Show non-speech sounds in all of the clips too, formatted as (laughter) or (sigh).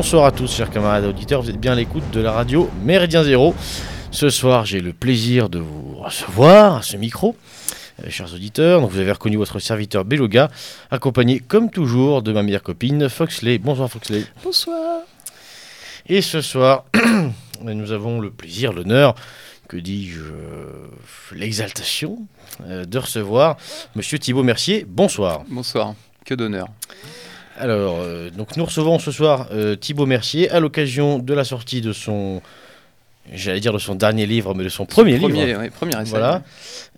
Bonsoir à tous, chers camarades auditeurs. Vous êtes bien à l'écoute de la radio Méridien Zéro. Ce soir, j'ai le plaisir de vous recevoir à ce micro. Euh, chers auditeurs, donc vous avez reconnu votre serviteur Beloga, accompagné comme toujours de ma meilleure copine Foxley. Bonsoir Foxley. Bonsoir. Et ce soir, (clears throat) nous avons le plaisir, l'honneur, que dis-je, euh, l'exaltation euh, de recevoir Monsieur Thibault Mercier. Bonsoir. Bonsoir. Que d'honneur. Alors, euh, donc nous recevons ce soir euh, Thibault Mercier à l'occasion de la sortie de son, j'allais dire de son dernier livre, mais de son premier, Premier, livre. ouais, premier essai. Voilà.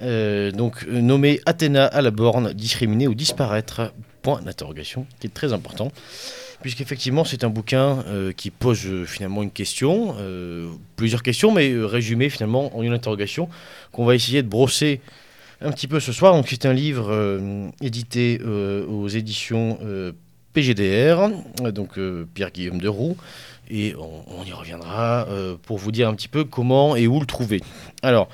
Euh, donc nommé Athéna à la borne, discriminer ou disparaître, point d'interrogation, qui est très important. Puisqu'effectivement, c'est un bouquin qui pose finalement une question, plusieurs questions, mais résumées finalement en une interrogation, qu'on va essayer de brosser un petit peu ce soir. Donc, c'est un livre euh, édité euh, aux éditions euh, PGDR, donc euh, Pierre-Guillaume de Roux, et on, y reviendra euh, pour vous dire un petit peu comment et où le trouver. Alors,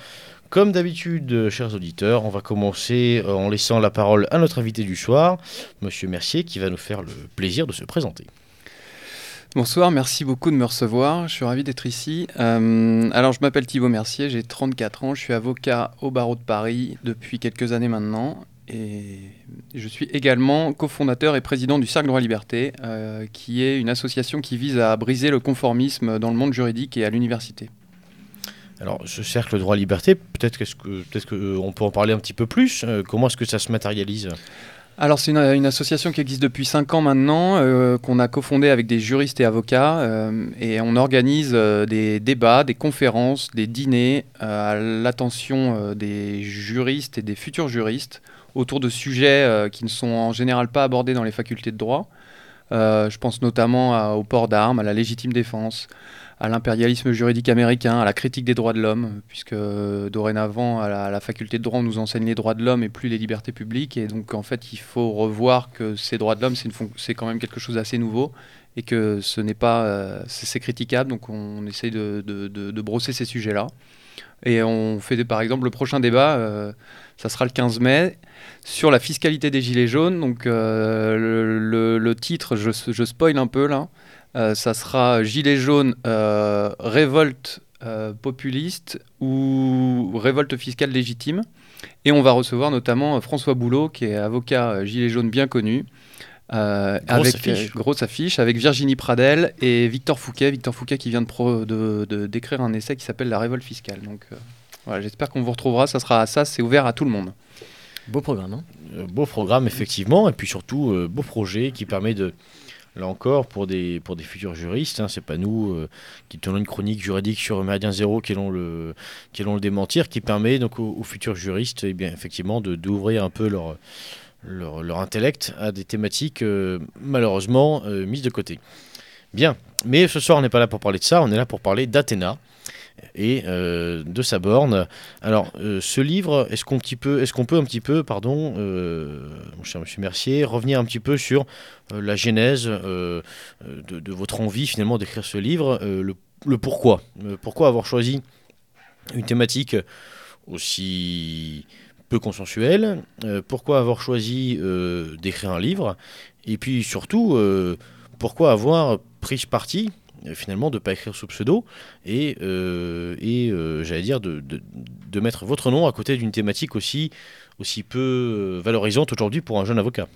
comme d'habitude, euh, chers auditeurs, on va commencer en laissant la parole à notre invité du soir, Monsieur Mercier, qui va nous faire le plaisir de se présenter. Bonsoir, merci beaucoup de me recevoir. Je suis ravi d'être ici. Alors, je m'appelle Thibault Mercier, j'ai 34 ans, je suis avocat au barreau de Paris depuis quelques années maintenant. Et je suis également cofondateur et président du Cercle Droit Liberté, euh, qui est une association qui vise à briser le conformisme dans le monde juridique et à l'université. Alors, ce cercle droit-liberté, peut-être qu'est-ce que, peut-être qu'on peut en parler un petit peu plus. Euh, comment est-ce que ça se matérialise? Alors c'est une, une association qui existe depuis 5 ans maintenant, euh, qu'on a cofondée avec des juristes et avocats, euh, et on organise euh, des débats, des conférences, des dîners euh, à l'attention euh, des juristes et des futurs juristes autour de sujets euh, qui ne sont en général pas abordés dans les facultés de droit. Euh, je pense notamment au port d'armes, à la légitime défense, à l'impérialisme juridique américain, à la critique des droits de l'homme, puisque euh, dorénavant, à la, faculté de droit, on nous enseigne les droits de l'homme et plus les libertés publiques. Et donc, en fait, il faut revoir que ces droits de l'homme, c'est quand même quelque chose d'assez nouveau et que ce n'est pas. c'est critiquable. Donc, on, essaye de, brosser ces sujets-là. Et on fait, par exemple, le prochain débat, ça sera le 15 mai, sur la fiscalité des Gilets jaunes. Donc, euh, le, le- le titre, je, je spoil un peu là. Euh, ça sera Gilets jaunes, euh, révolte populiste ou révolte fiscale légitime. Et on va recevoir notamment François Boulot, qui est avocat Gilets jaunes bien connu. euh, Grosse avec affiche. euh, grosse affiche avec Virginie Pradel et Victor Fouquet Victor Fouquet qui vient de, pro- de- de- d'écrire un essai qui s'appelle La révolte fiscale donc euh, voilà j'espère qu'on vous retrouvera. Ça sera ça c'est ouvert à tout le monde. Beau programme, hein. Euh, Beau programme, effectivement, et puis surtout, euh, beau projet qui permet de, là encore, pour des, pour des futurs juristes, hein, c'est pas nous euh, qui tenons une chronique juridique sur Méridien Zéro qui allons le, qui allons le démentir, qui permet donc aux, aux futurs juristes, eh bien, effectivement, de d'ouvrir un peu leur, leur, leur intellect à des thématiques euh, malheureusement euh, mises de côté. Bien, mais ce soir, on n'est pas là pour parler de ça, on est là pour parler d'Athéna et euh, de sa borne. Alors, euh, ce livre, est-ce qu'on peut un petit peu, pardon, euh, mon cher Monsieur Mercier, revenir un petit peu sur la genèse de, votre envie finalement d'écrire ce livre, le, le pourquoi, pourquoi avoir choisi une thématique aussi peu consensuelle, pourquoi avoir choisi d'écrire un livre, et puis surtout pourquoi avoir pris ce parti finalement de ne pas écrire sous pseudo et, euh, euh, j'allais dire de, mettre votre nom à côté d'une thématique aussi, aussi peu euh, valorisante aujourd'hui pour un jeune avocat.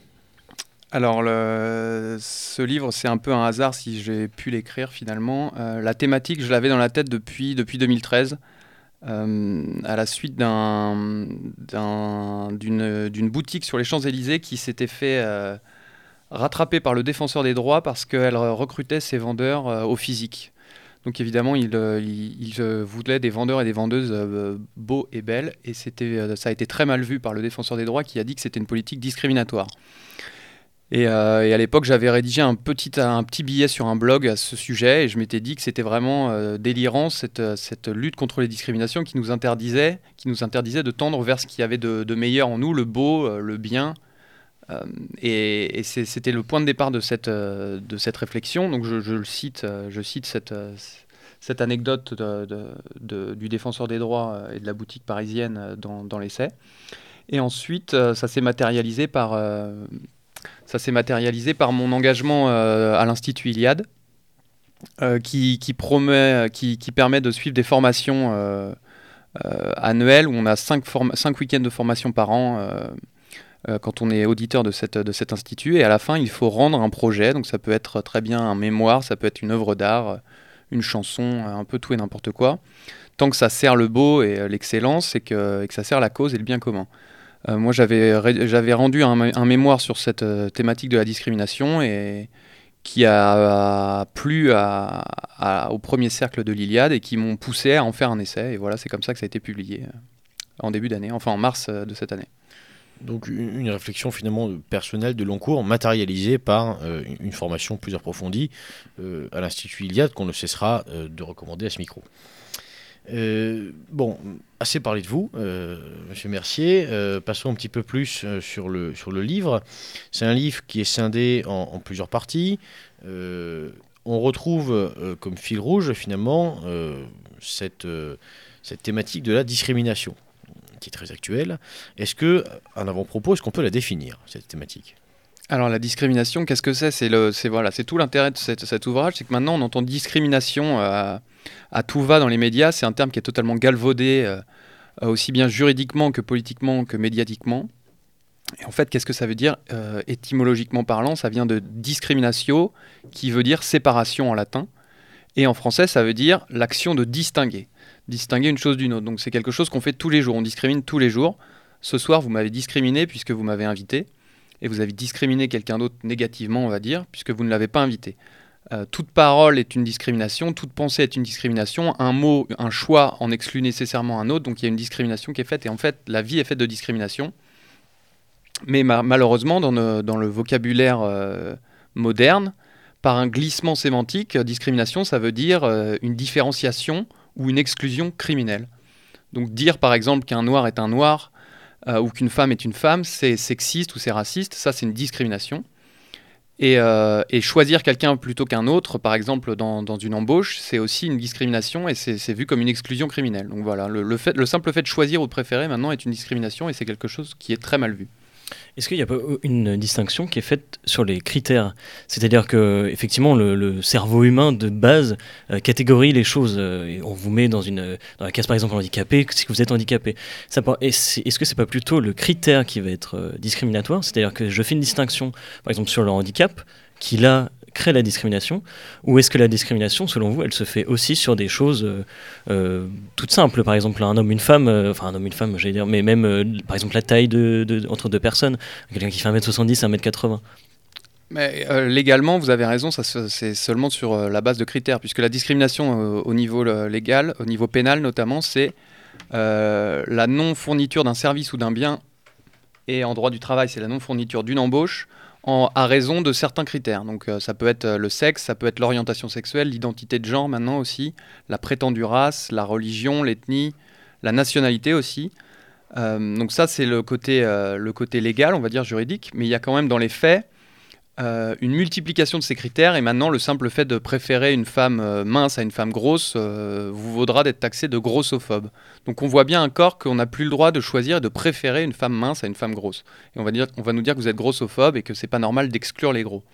alors ce livre c'est un peu un hasard si j'ai pu l'écrire finalement Euh, la thématique je l'avais dans la tête depuis depuis 2013 euh, à la suite d'un- d'un- d'une d'une boutique sur les Champs-Élysées qui s'était fait rattraper par le défenseur des droits parce qu'elle recrutait ses vendeurs euh, au physique. Donc évidemment, il, euh, il- il, euh, voulait des vendeurs et des vendeuses beaux et belles, et c'était, ça a été très mal vu par le défenseur des droits qui a dit que c'était une politique discriminatoire. Et, à l'époque, j'avais rédigé un petit, un petit billet sur un blog à ce sujet, et je m'étais dit que c'était vraiment délirant cette, cette lutte contre les discriminations qui nous interdisait, qui nous interdisait de tendre vers ce qu'il y avait de, meilleur en nous, le beau, le bien. Euh, et c'était le point de départ de cette, euh, de cette réflexion. Donc je, le cite, euh, je cite cette, cette anecdote de- de- du défenseur des droits et de la boutique parisienne dans, dans l'essai. Et ensuite, ça s'est matérialisé par, ça s'est matérialisé par mon engagement à l'Institut Iliade, qui, promet, qui, permet de suivre des formations annuelles où on a 5 cinq week-ends de formation par an quand on est auditeur de, cet institut. Et à la fin, il faut rendre un projet. Donc ça peut être très bien un mémoire, ça peut être une œuvre d'art, une chanson, un peu tout et n'importe quoi tant que ça sert le beau et euh, l'excellence et que, ça sert la cause et le bien commun. Euh, moi, j'avais rendu un, mémoire sur cette euh, thématique de la discrimination et qui a, plu au premier cercle de l'Iliade et qui m'ont poussé à en faire un essai. Et voilà, c'est comme ça que ça a été publié en début d'année, enfin en mars de cette année. Donc une, réflexion finalement personnelle de long cours, matérialisée par une formation plus approfondie à l'Institut Iliade qu'on ne cessera de recommander à ce micro. Euh, bon, assez parlé de vous, euh, Monsieur Mercier. Euh, passons un petit peu plus sur, le, sur le livre. C'est un livre qui est scindé en, plusieurs parties. on retrouve comme fil rouge finalement cette, cette thématique de la discrimination, qui est très actuelle. Est-ce que, en avant-propos, est-ce qu'on peut la définir cette thématique? Alors la discrimination, qu'est-ce que c'est? C'est voilà, tout l'intérêt de cet ouvrage, c'est que maintenant on entend discrimination à, tout va dans les médias. C'est un terme qui est totalement galvaudé, euh, aussi bien juridiquement que politiquement que médiatiquement. Et en fait, qu'est-ce que ça veut dire euh, Étymologiquement parlant, ça vient de discriminatio, qui veut dire séparation en latin. Et en français, ça veut dire l'action de distinguer. Distinguer une chose d'une autre. Donc c'est quelque chose qu'on fait tous les jours. On discrimine tous les jours. Ce soir, vous m'avez discriminé puisque vous m'avez invité et vous avez discriminé quelqu'un d'autre négativement, on va dire, puisque vous ne l'avez pas invité. Euh, toute parole est une discrimination, toute pensée est une discrimination, un mot, un choix en exclut nécessairement un autre, donc il y a une discrimination qui est faite, et en fait, la vie est faite de discrimination. Mais malheureusement, dans, le vocabulaire euh, moderne, par un glissement sémantique, discrimination, ça veut dire euh, une différenciation ou une exclusion criminelle. Donc dire par exemple qu'un noir est un noir, euh, ou qu'une femme est une femme, c'est sexiste ou c'est raciste, ça c'est une discrimination. Et, euh, choisir quelqu'un plutôt qu'un autre, par exemple dans, une embauche, c'est aussi une discrimination et c'est vu comme une exclusion criminelle. Donc voilà, le, simple fait de choisir ou de préférer maintenant est une discrimination et c'est quelque chose qui est très mal vu. Est-ce qu'il y a pas une distinction qui est faite sur les critères? C'est-à-dire que effectivement le, cerveau humain de base euh, catégorie les choses. Euh, on vous met dans une dans la case par exemple handicapé si vous êtes handicapé. Est-ce que c'est pas plutôt le critère qui va être euh, discriminatoire? C'est-à-dire que je fais une distinction par exemple sur le handicap qui là crée la discrimination Ou est-ce que la discrimination, selon vous, elle se fait aussi sur des choses euh, euh, toutes simples Par exemple, un homme, une femme, euh, enfin un homme, une femme, j'allais dire, mais même par exemple la taille de, entre deux personnes, quelqu'un qui fait 1m70 1m80 mais légalement, vous avez raison, ça c'est seulement sur la base de critères, puisque la discrimination au niveau légal, au niveau pénal notamment, c'est la non-fourniture d'un service ou d'un bien, et en droit du travail, c'est la non-fourniture d'une embauche à raison de certains critères. Donc euh, ça peut être euh, le sexe, ça peut être l'orientation sexuelle, l'identité de genre maintenant aussi, la prétendue race, la religion, l'ethnie, la nationalité aussi. Euh, donc ça c'est le côté, le côté légal, on va dire juridique, mais il y a quand même dans les faits euh, une multiplication de ces critères et maintenant le simple fait de préférer une femme euh, mince à une femme grosse euh, vous vaudra d'être taxé de grossophobe. Donc on voit bien encore qu'on n'a plus le droit de choisir et de préférer une femme mince à une femme grosse. Et on va, dire, on va nous dire que vous êtes grossophobe et que c'est pas normal d'exclure les gros.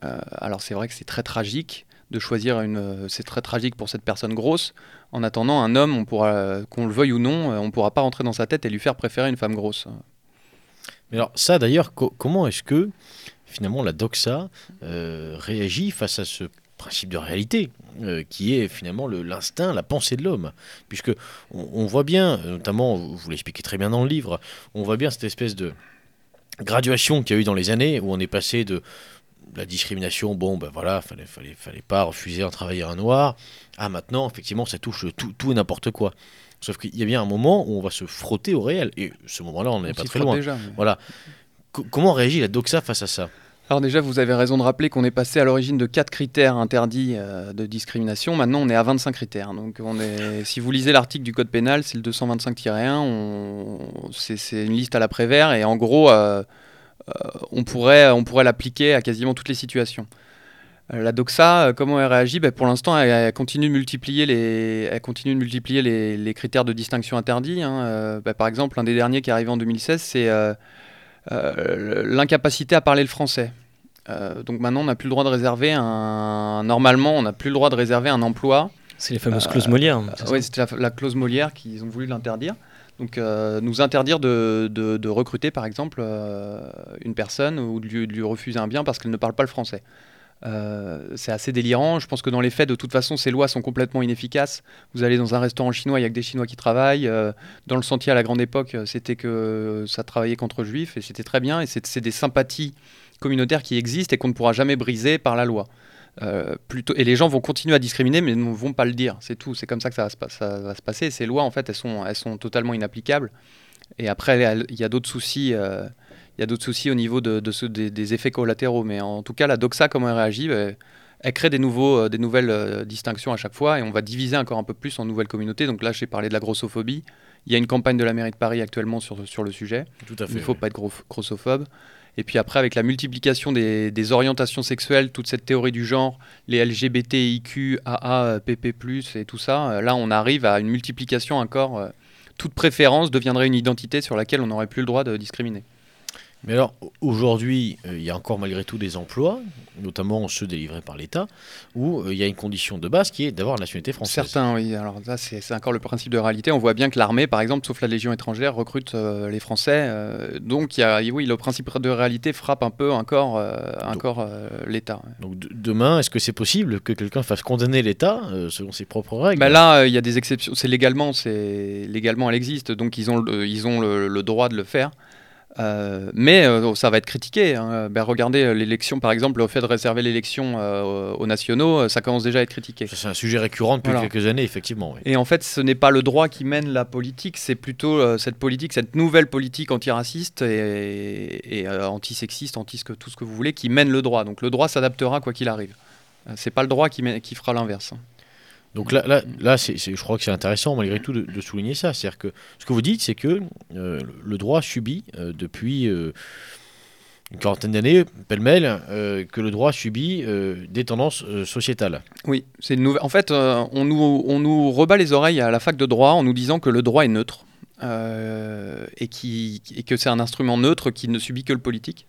alors c'est vrai que c'est très tragique de choisir une. c'est très tragique pour cette personne grosse. En attendant, un homme, qu'on le veuille ou non, on ne pourra pas rentrer dans sa tête et lui faire préférer une femme grosse. Mais alors ça d'ailleurs, comment est-ce que finalement la doxa euh, réagit face à ce principe de réalité, euh, qui est finalement l'instinct, la pensée de l'homme. Puisque on, voit bien, notamment, vous l'expliquez très bien dans le livre, on voit bien cette espèce de graduation qu'il y a eu dans les années, où on est passé de la discrimination, bon ben voilà, fallait, fallait, fallait pas refuser un travailleur un noir, à maintenant, effectivement, ça touche tout, tout et n'importe quoi. Sauf qu'il y a bien un moment où on va se frotter au réel, et ce moment-là, on n'est pas très loin. Voilà. comment réagit la doxa face à ça? Alors déjà, vous avez raison de rappeler qu'on est passé à l'origine de 4 critères interdits euh, de discrimination. Maintenant, on est à 25 critères. Si vous lisez l'article du Code pénal, c'est le 225-1, c'est une liste à l'après-vert. Et en gros, euh, euh, on pourrait, l'appliquer à quasiment toutes les situations. La doxa, comment elle réagit? Ben, Pour l'instant, elle, continue de multiplier les, elle continue de multiplier les, critères de distinction interdits. Hein. Ben, par exemple, un des derniers qui est arrivé en 2016, c'est l'incapacité à parler le français. donc maintenant, on n'a plus le droit de réserver un. Normalement, on n'a plus le droit de réserver un emploi. C'est les fameuses clauses Molière. oui, c'était la, la, clause Molière qu'ils ont voulu l'interdire. Donc, nous interdire de, de, recruter, par exemple, une personne ou de lui, de lui, refuser un bien parce qu'elle ne parle pas le français. Euh, c'est assez délirant. Je pense que dans les faits, de toute façon, ces lois sont complètement inefficaces. Vous allez dans un restaurant chinois, il n'y a que des Chinois qui travaillent. Euh, dans le sentier à la grande époque, euh, c'était que ça travaillait contre juifs et c'était très bien. Et c'est des sympathies communautaires qui existent et qu'on ne pourra jamais briser par la loi. et les gens vont continuer à discriminer, mais ne vont pas le dire. C'est tout. C'est comme ça que ça va, se, passer. Ces lois, en fait, elles sont totalement inapplicables. Et après, il y a d'autres soucis il y a d'autres soucis au niveau de, des, effets collatéraux. Mais en tout cas, la doxa, comment elle réagit bah, Elle crée des, nouveaux, euh, des nouvelles euh, distinctions à chaque fois et on va diviser encore un peu plus en nouvelles communautés. Donc là, j'ai parlé de la grossophobie. Il y a une campagne de la mairie de Paris actuellement sur, sur le sujet. Tout à fait, Il ne faut pas être grossophobe. Et puis après, avec la multiplication des, orientations sexuelles, toute cette théorie du genre, les LGBTIQ, AA, PP, et tout ça, euh, là, on arrive à une multiplication encore. toute préférence deviendrait une identité sur laquelle on n'aurait plus le droit de discriminer. Mais alors, aujourd'hui, euh, il y a encore malgré tout des emplois, notamment ceux délivrés par l'État, où euh, il y a une condition de base qui est d'avoir la nationalité française. Certains, oui. Alors là, c'est encore le principe de réalité. On voit bien que l'armée, par exemple, sauf la Légion étrangère, recrute euh, les Français. donc, il y a, oui, le principe de réalité frappe un peu encore, encore l'État. Donc, demain, est-ce que c'est possible que quelqu'un fasse condamner l'État selon ses propres règles? Ben Là, il y a des exceptions. C'est légalement, légalement, elle existe. Donc, ils ont, ils ont le droit de le faire. Euh, mais euh, ça va être critiqué. Hein. Ben, regardez euh, l'élection, par exemple, le fait de réserver l'élection aux nationaux, ça commence déjà à être critiqué. C'est un sujet récurrent depuis quelques années, effectivement. Et en fait, ce n'est pas le droit qui mène la politique, c'est plutôt cette politique, cette nouvelle politique antiraciste et, et antisexiste, anti tout ce que vous voulez, qui mène le droit. Donc le droit s'adaptera quoi qu'il arrive. C'est pas le droit qui, qui fera l'inverse. Donc là, là, je crois que c'est intéressant malgré tout de, souligner ça. C'est-à-dire que ce que vous dites, c'est que euh, le droit subit euh, depuis euh, une quarantaine d'années, pêle-mêle, que le droit subit des tendances sociétales. Oui, c'est une nouvelle. En fait, on, nous, on nous rebat les oreilles à la fac de droit en nous disant que le droit est neutre et, qui, et que c'est un instrument neutre qui ne subit que le politique.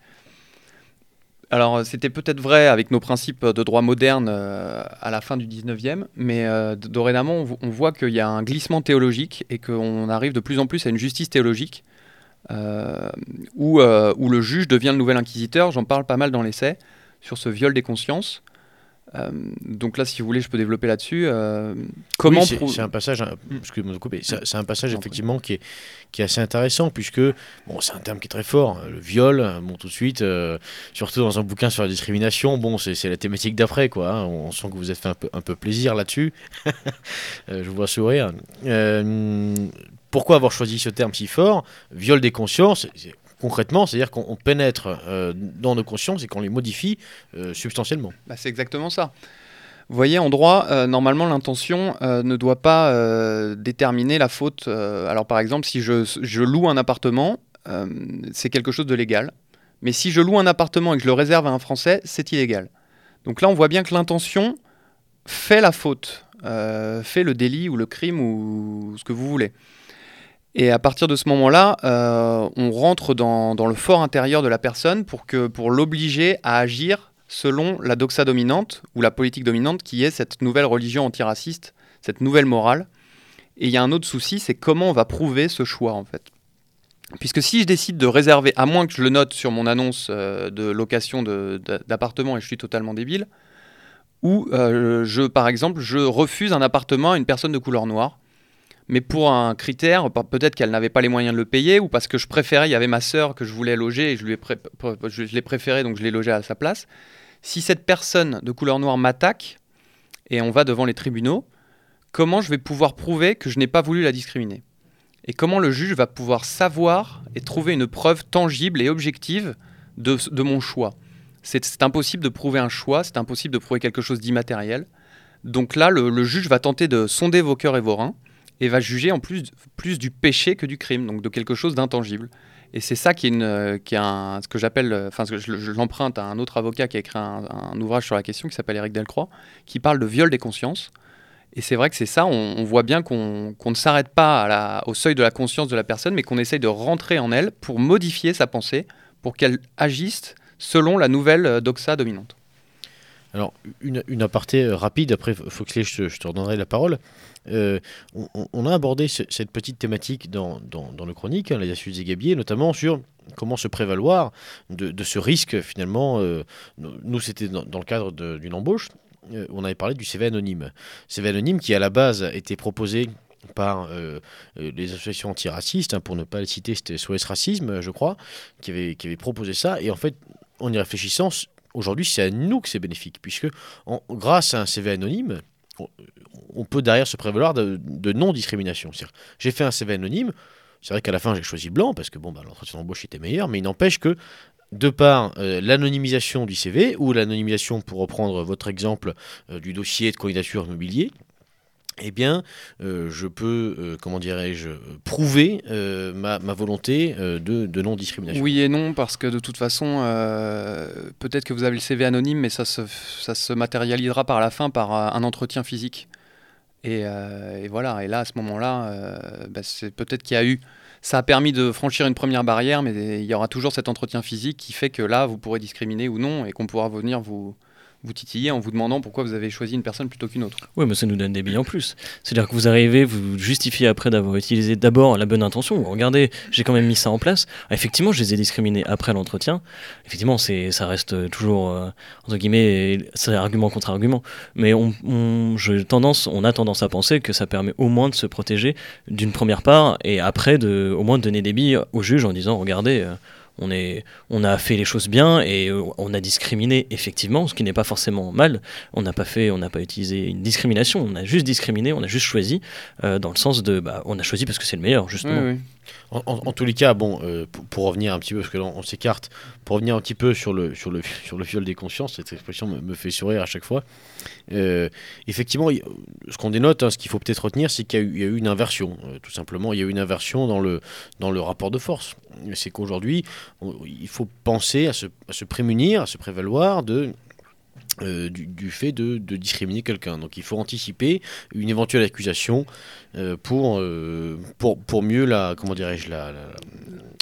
Alors, c'était peut-être vrai avec nos principes de droit moderne euh, à la fin du 19e, mais euh, dorénavant, on, voit qu'il y a un glissement théologique et qu'on arrive de plus en plus à une justice théologique euh, où, le juge devient le nouvel inquisiteur. J'en parle pas mal dans l'essai sur ce viol des consciences. Euh, donc là, si vous voulez, je peux développer là-dessus. Euh, comment c'est un passage, excusez-moi de couper, c'est un passage effectivement qui est, qui est assez intéressant puisque bon, c'est un terme qui est très fort, hein, le viol. Bon, tout de suite, euh, surtout dans un bouquin sur la discrimination, bon, c'est la thématique d'après quoi. Hein. on, sent que vous êtes fait un peu, un peu plaisir là-dessus. (laughs) je vous vois sourire. pourquoi avoir choisi ce terme si fort? Viol des consciences concrètement, c'est-à-dire qu'on pénètre euh, dans nos consciences et qu'on les modifie euh, substantiellement. Bah, c'est exactement ça. Vous voyez, en droit, euh, normalement, l'intention ne doit pas déterminer la faute. alors, par exemple, si je, loue un appartement, c'est quelque chose de légal. Mais si je loue un appartement et que je le réserve à un Français, c'est illégal. Donc là, on voit bien que l'intention fait la faute, fait le délit ou le crime ou ce que vous voulez. Et à partir de ce moment-là, euh, on rentre dans, le fort intérieur de la personne pour, l'obliger à agir selon la doxa dominante ou la politique dominante qui est cette nouvelle religion antiraciste, cette nouvelle morale. Et il y a un autre souci, c'est comment on va prouver ce choix en fait. Puisque si je décide de réserver, à moins que je le note sur mon annonce euh, de location d'appartement et je suis totalement débile, ou euh, je, par exemple, je refuse un appartement à une personne de couleur noire, mais pour un critère, peut-être qu'elle n'avait pas les moyens de le payer, ou parce que je préférais, il y avait ma sœur que je voulais loger et je, l'ai préféré, donc je l'ai logé à sa place. Si cette personne de couleur noire m'attaque, et on va devant les tribunaux, comment je vais pouvoir prouver que je n'ai pas voulu la discriminer? Et comment le juge va pouvoir savoir et trouver une preuve tangible et objective de, mon choix? C'est, impossible de prouver un choix, c'est impossible de prouver quelque chose d'immatériel. Donc là, le, le juge va tenter de sonder vos cœurs et vos reins et va juger en plus, plus du péché que du crime, donc de quelque chose d'intangible. Et c'est ça qui est, ce que j'appelle, enfin, je, je à un autre avocat qui a écrit un, ouvrage sur la question qui s'appelle Eric Delcroix, qui parle de viol des consciences. Et c'est vrai que c'est ça, on, voit bien qu'on ne s'arrête pas à la, au seuil de la conscience de la personne, mais qu'on essaye de rentrer en elle pour modifier sa pensée, pour qu'elle agisse selon la nouvelle doxa dominante. Alors, une, aparté rapide, après, Foxley, je, je te redonnerai la parole. Euh, on, a abordé cette petite thématique dans, le chronique, hein, les astuces des gabiers, notamment sur comment se prévaloir de, ce risque finalement. Euh, nous, c'était dans, le cadre d'une embauche. Euh, on avait parlé du CV anonyme. CV anonyme qui à la base était proposé par les associations antiracistes, hein, pour ne pas le citer, c'était SOS Racisme, je crois, qui avait, qui avait proposé ça. Et en fait, en y réfléchissant, aujourd'hui, c'est à nous que c'est bénéfique, puisque grâce à un CV anonyme, on peut derrière se prévaloir de, non-discrimination. J'ai fait un CV anonyme, c'est vrai qu'à la fin j'ai choisi blanc parce que bon, bah, l'entretien d'embauche était meilleur, mais il n'empêche que de par euh, l'anonymisation du CV ou l'anonymisation, pour reprendre votre exemple, euh, du dossier de candidature immobilier, eh bien, euh, je peux, euh, comment dirais-je, prouver euh, ma, volonté de, non-discrimination. Oui et non, parce que de toute façon, peut-être que vous avez le CV anonyme, mais ça se, matérialisera par la fin par un entretien physique. Et, voilà, et là, à ce moment-là, bah, c'est peut-être qu'il y a eu... Ça a permis de franchir une première barrière, mais il y aura toujours cet entretien physique qui fait que là, vous pourrez discriminer ou non, et qu'on pourra venir vous, vous titillez en vous demandant pourquoi vous avez choisi une personne plutôt qu'une autre. Oui, mais ça nous donne des billes en plus. C'est-à-dire que vous arrivez, vous justifiez après d'avoir utilisé d'abord la bonne intention. Regardez, j'ai quand même mis ça en place. Ah, effectivement, je les ai discriminés après l'entretien. Effectivement, c'est, ça reste toujours, euh, entre guillemets, c'est argument contre argument. Mais on, on, tendance, on a tendance à penser que ça permet au moins de se protéger d'une première part et après de, au moins de donner des billes au juge en disant, regardez, euh, on, a fait les choses bien et euh, on a discriminé effectivement, ce qui n'est pas forcément mal. On n'a pas fait, on n'a pas utilisé une discrimination, on a juste discriminé, on a juste choisi euh, dans le sens de, bah, on a choisi parce que c'est le meilleur justement. En, tous les cas, bon, euh, pour, revenir un petit peu, parce que là s'écarte, pour revenir un petit peu sur le, sur le, (laughs) sur le viol des consciences, cette expression me, fait sourire à chaque fois. effectivement, ce qu'on dénote, hein, ce qu'il faut peut-être retenir, c'est qu'il y, a eu une inversion, tout simplement. Il y a eu une inversion dans le, dans le rapport de force. C'est qu'aujourd'hui, il faut penser à se, à se, prémunir, à se prévaloir de euh, du, fait de, discriminer quelqu'un. Donc il faut anticiper une éventuelle accusation euh, pour, euh, pour, pour mieux la, comment dirais-je, la,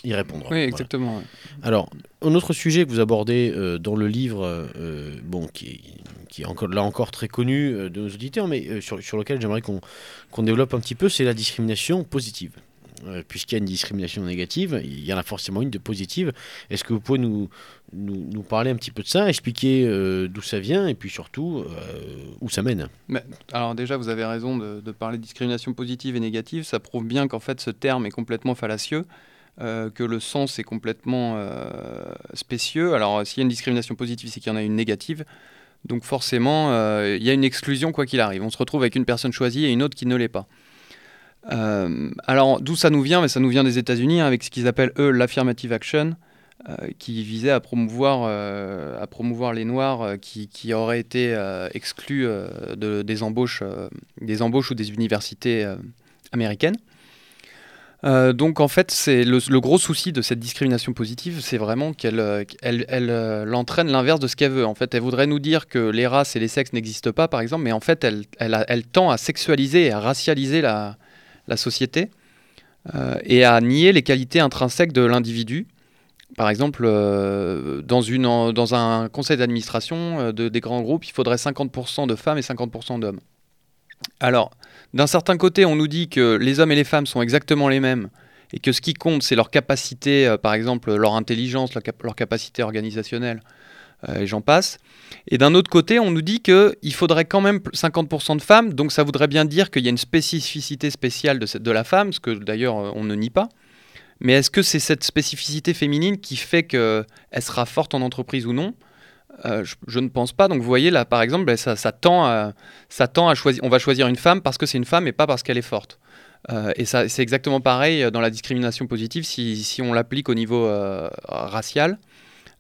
y répondre. Oui, exactement. Alors, un autre sujet que vous abordez dans le livre, bon, qui, qui est encore, là encore très connu de nos auditeurs, mais sur, sur lequel j'aimerais qu'on qu'on développe un petit peu, c'est la discrimination positive. Euh, puisqu'il y a une discrimination négative, il y en a forcément une de positive. Est-ce que vous pouvez nous, nous, parler un petit peu de ça, expliquer euh, d'où ça vient et puis surtout euh, où ça mène? Alors déjà, vous avez raison de, parler de discrimination positive et négative. Ça prouve bien qu'en fait ce terme est complètement fallacieux. que le sens est complètement spécieux. Alors, s'il y a une discrimination positive, c'est qu'il y en a une négative. Donc, forcément, il y a une exclusion quoi qu'il arrive. On se retrouve avec une personne choisie et une autre qui ne l'est pas. Euh, alors, d'où ça nous vient Mais ça nous vient des États-Unis, hein, avec ce qu'ils appellent, eux, l'affirmative action, euh, qui visait à promouvoir, euh, à promouvoir les Noirs qui, qui, auraient été exclus de, des, embauches, des embauches ou des universités américaines. donc en fait, c'est le, gros souci de cette discrimination positive, c'est vraiment qu'elle elle, elle, entraîne l'inverse de ce qu'elle veut. En fait, elle voudrait nous dire que les races et les sexes n'existent pas, par exemple, mais en fait, elle, elle, tend à sexualiser et à racialiser la, la société euh, et à nier les qualités intrinsèques de l'individu. Par exemple, euh, dans, un conseil d'administration euh, de, des grands groupes, il faudrait 50% de femmes et 50% d'hommes. Alors, d'un certain côté, on nous dit que les hommes et les femmes sont exactement les mêmes et que ce qui compte, c'est leur capacité, par exemple, leur intelligence, leur capacité organisationnelle, et j'en passe. Et d'un autre côté, on nous dit qu'il faudrait quand même 50% de femmes, donc ça voudrait bien dire qu'il y a une spécificité spéciale de, la femme, ce que d'ailleurs euh, on ne nie pas. Mais est-ce que c'est cette spécificité féminine qui fait qu'elle sera forte en entreprise ou non? Euh, je, ne pense pas. Donc vous voyez là, par exemple, ben, ça, tend ça tend à choisir. On va choisir une femme parce que c'est une femme et pas parce qu'elle est forte. et c'est exactement pareil dans la discrimination positive si, si on l'applique au niveau racial.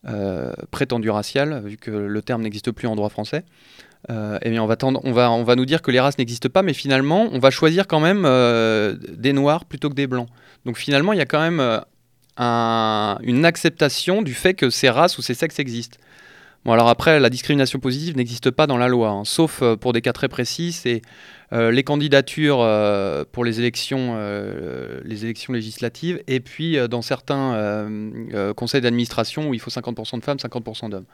Euh, prétendu racial, vu que le terme n'existe plus en droit français. Euh, eh bien on, va on, va, on va nous dire que les races n'existent pas, mais finalement, on va choisir quand même euh, des noirs plutôt que des blancs. Donc finalement, il y a quand même une acceptation du fait que ces races ou ces sexes existent. Bon, alors après, la discrimination positive n'existe pas dans la loi, hein, sauf euh, pour des cas très précis. C'est euh, les candidatures euh, pour les élections, les élections législatives, et puis dans certains conseils d'administration où il faut 50% de femmes, 50% d'hommes.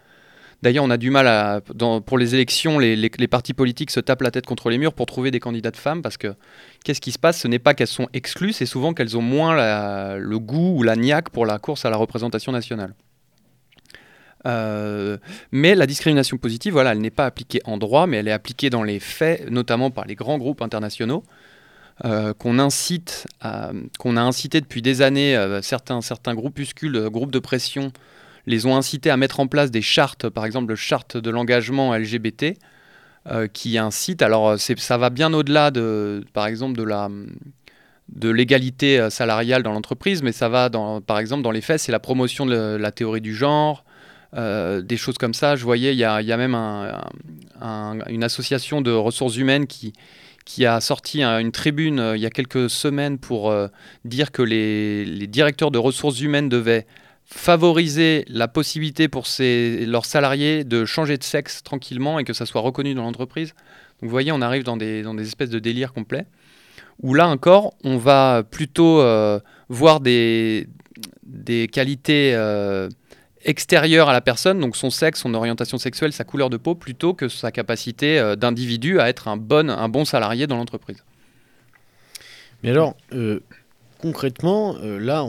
D'ailleurs, on a du mal à, pour les élections, les, partis politiques se tapent la tête contre les murs pour trouver des candidats de femmes parce que qu'est-ce qui se passe? Ce n'est pas qu'elles sont exclues, c'est souvent qu'elles ont moins le goût ou la niaque pour la course à la représentation nationale. Euh, mais la discrimination positive, voilà, elle n'est pas appliquée en droit, mais elle est appliquée dans les faits, notamment par les grands groupes internationaux. Euh, qu'on incite, qu'on a incité depuis des années, euh, certains, certains groupuscules, groupes de pression, les ont incités à mettre en place des chartes, par exemple le charte de l'engagement LGBT, qui incite, alors ça va bien au-delà de, par exemple, de la de l'égalité salariale dans l'entreprise, mais ça va, dans, par exemple, dans les faits, c'est la promotion de la théorie du genre, euh, des choses comme ça. Je voyais, il y a, même une association de ressources humaines qui, qui a sorti une tribune euh, il y a quelques semaines pour euh, dire que les, directeurs de ressources humaines devaient favoriser la possibilité pour leurs salariés de changer de sexe tranquillement et que ça soit reconnu dans l'entreprise. Donc vous voyez, on arrive dans des, dans des espèces de délires complets, où là encore, on va plutôt voir des, des qualités extérieur à la personne, donc son sexe, son orientation sexuelle, sa couleur de peau, plutôt que sa capacité euh, d'individu à être un bon, un bon salarié dans l'entreprise. Mais alors, euh, concrètement, euh, là,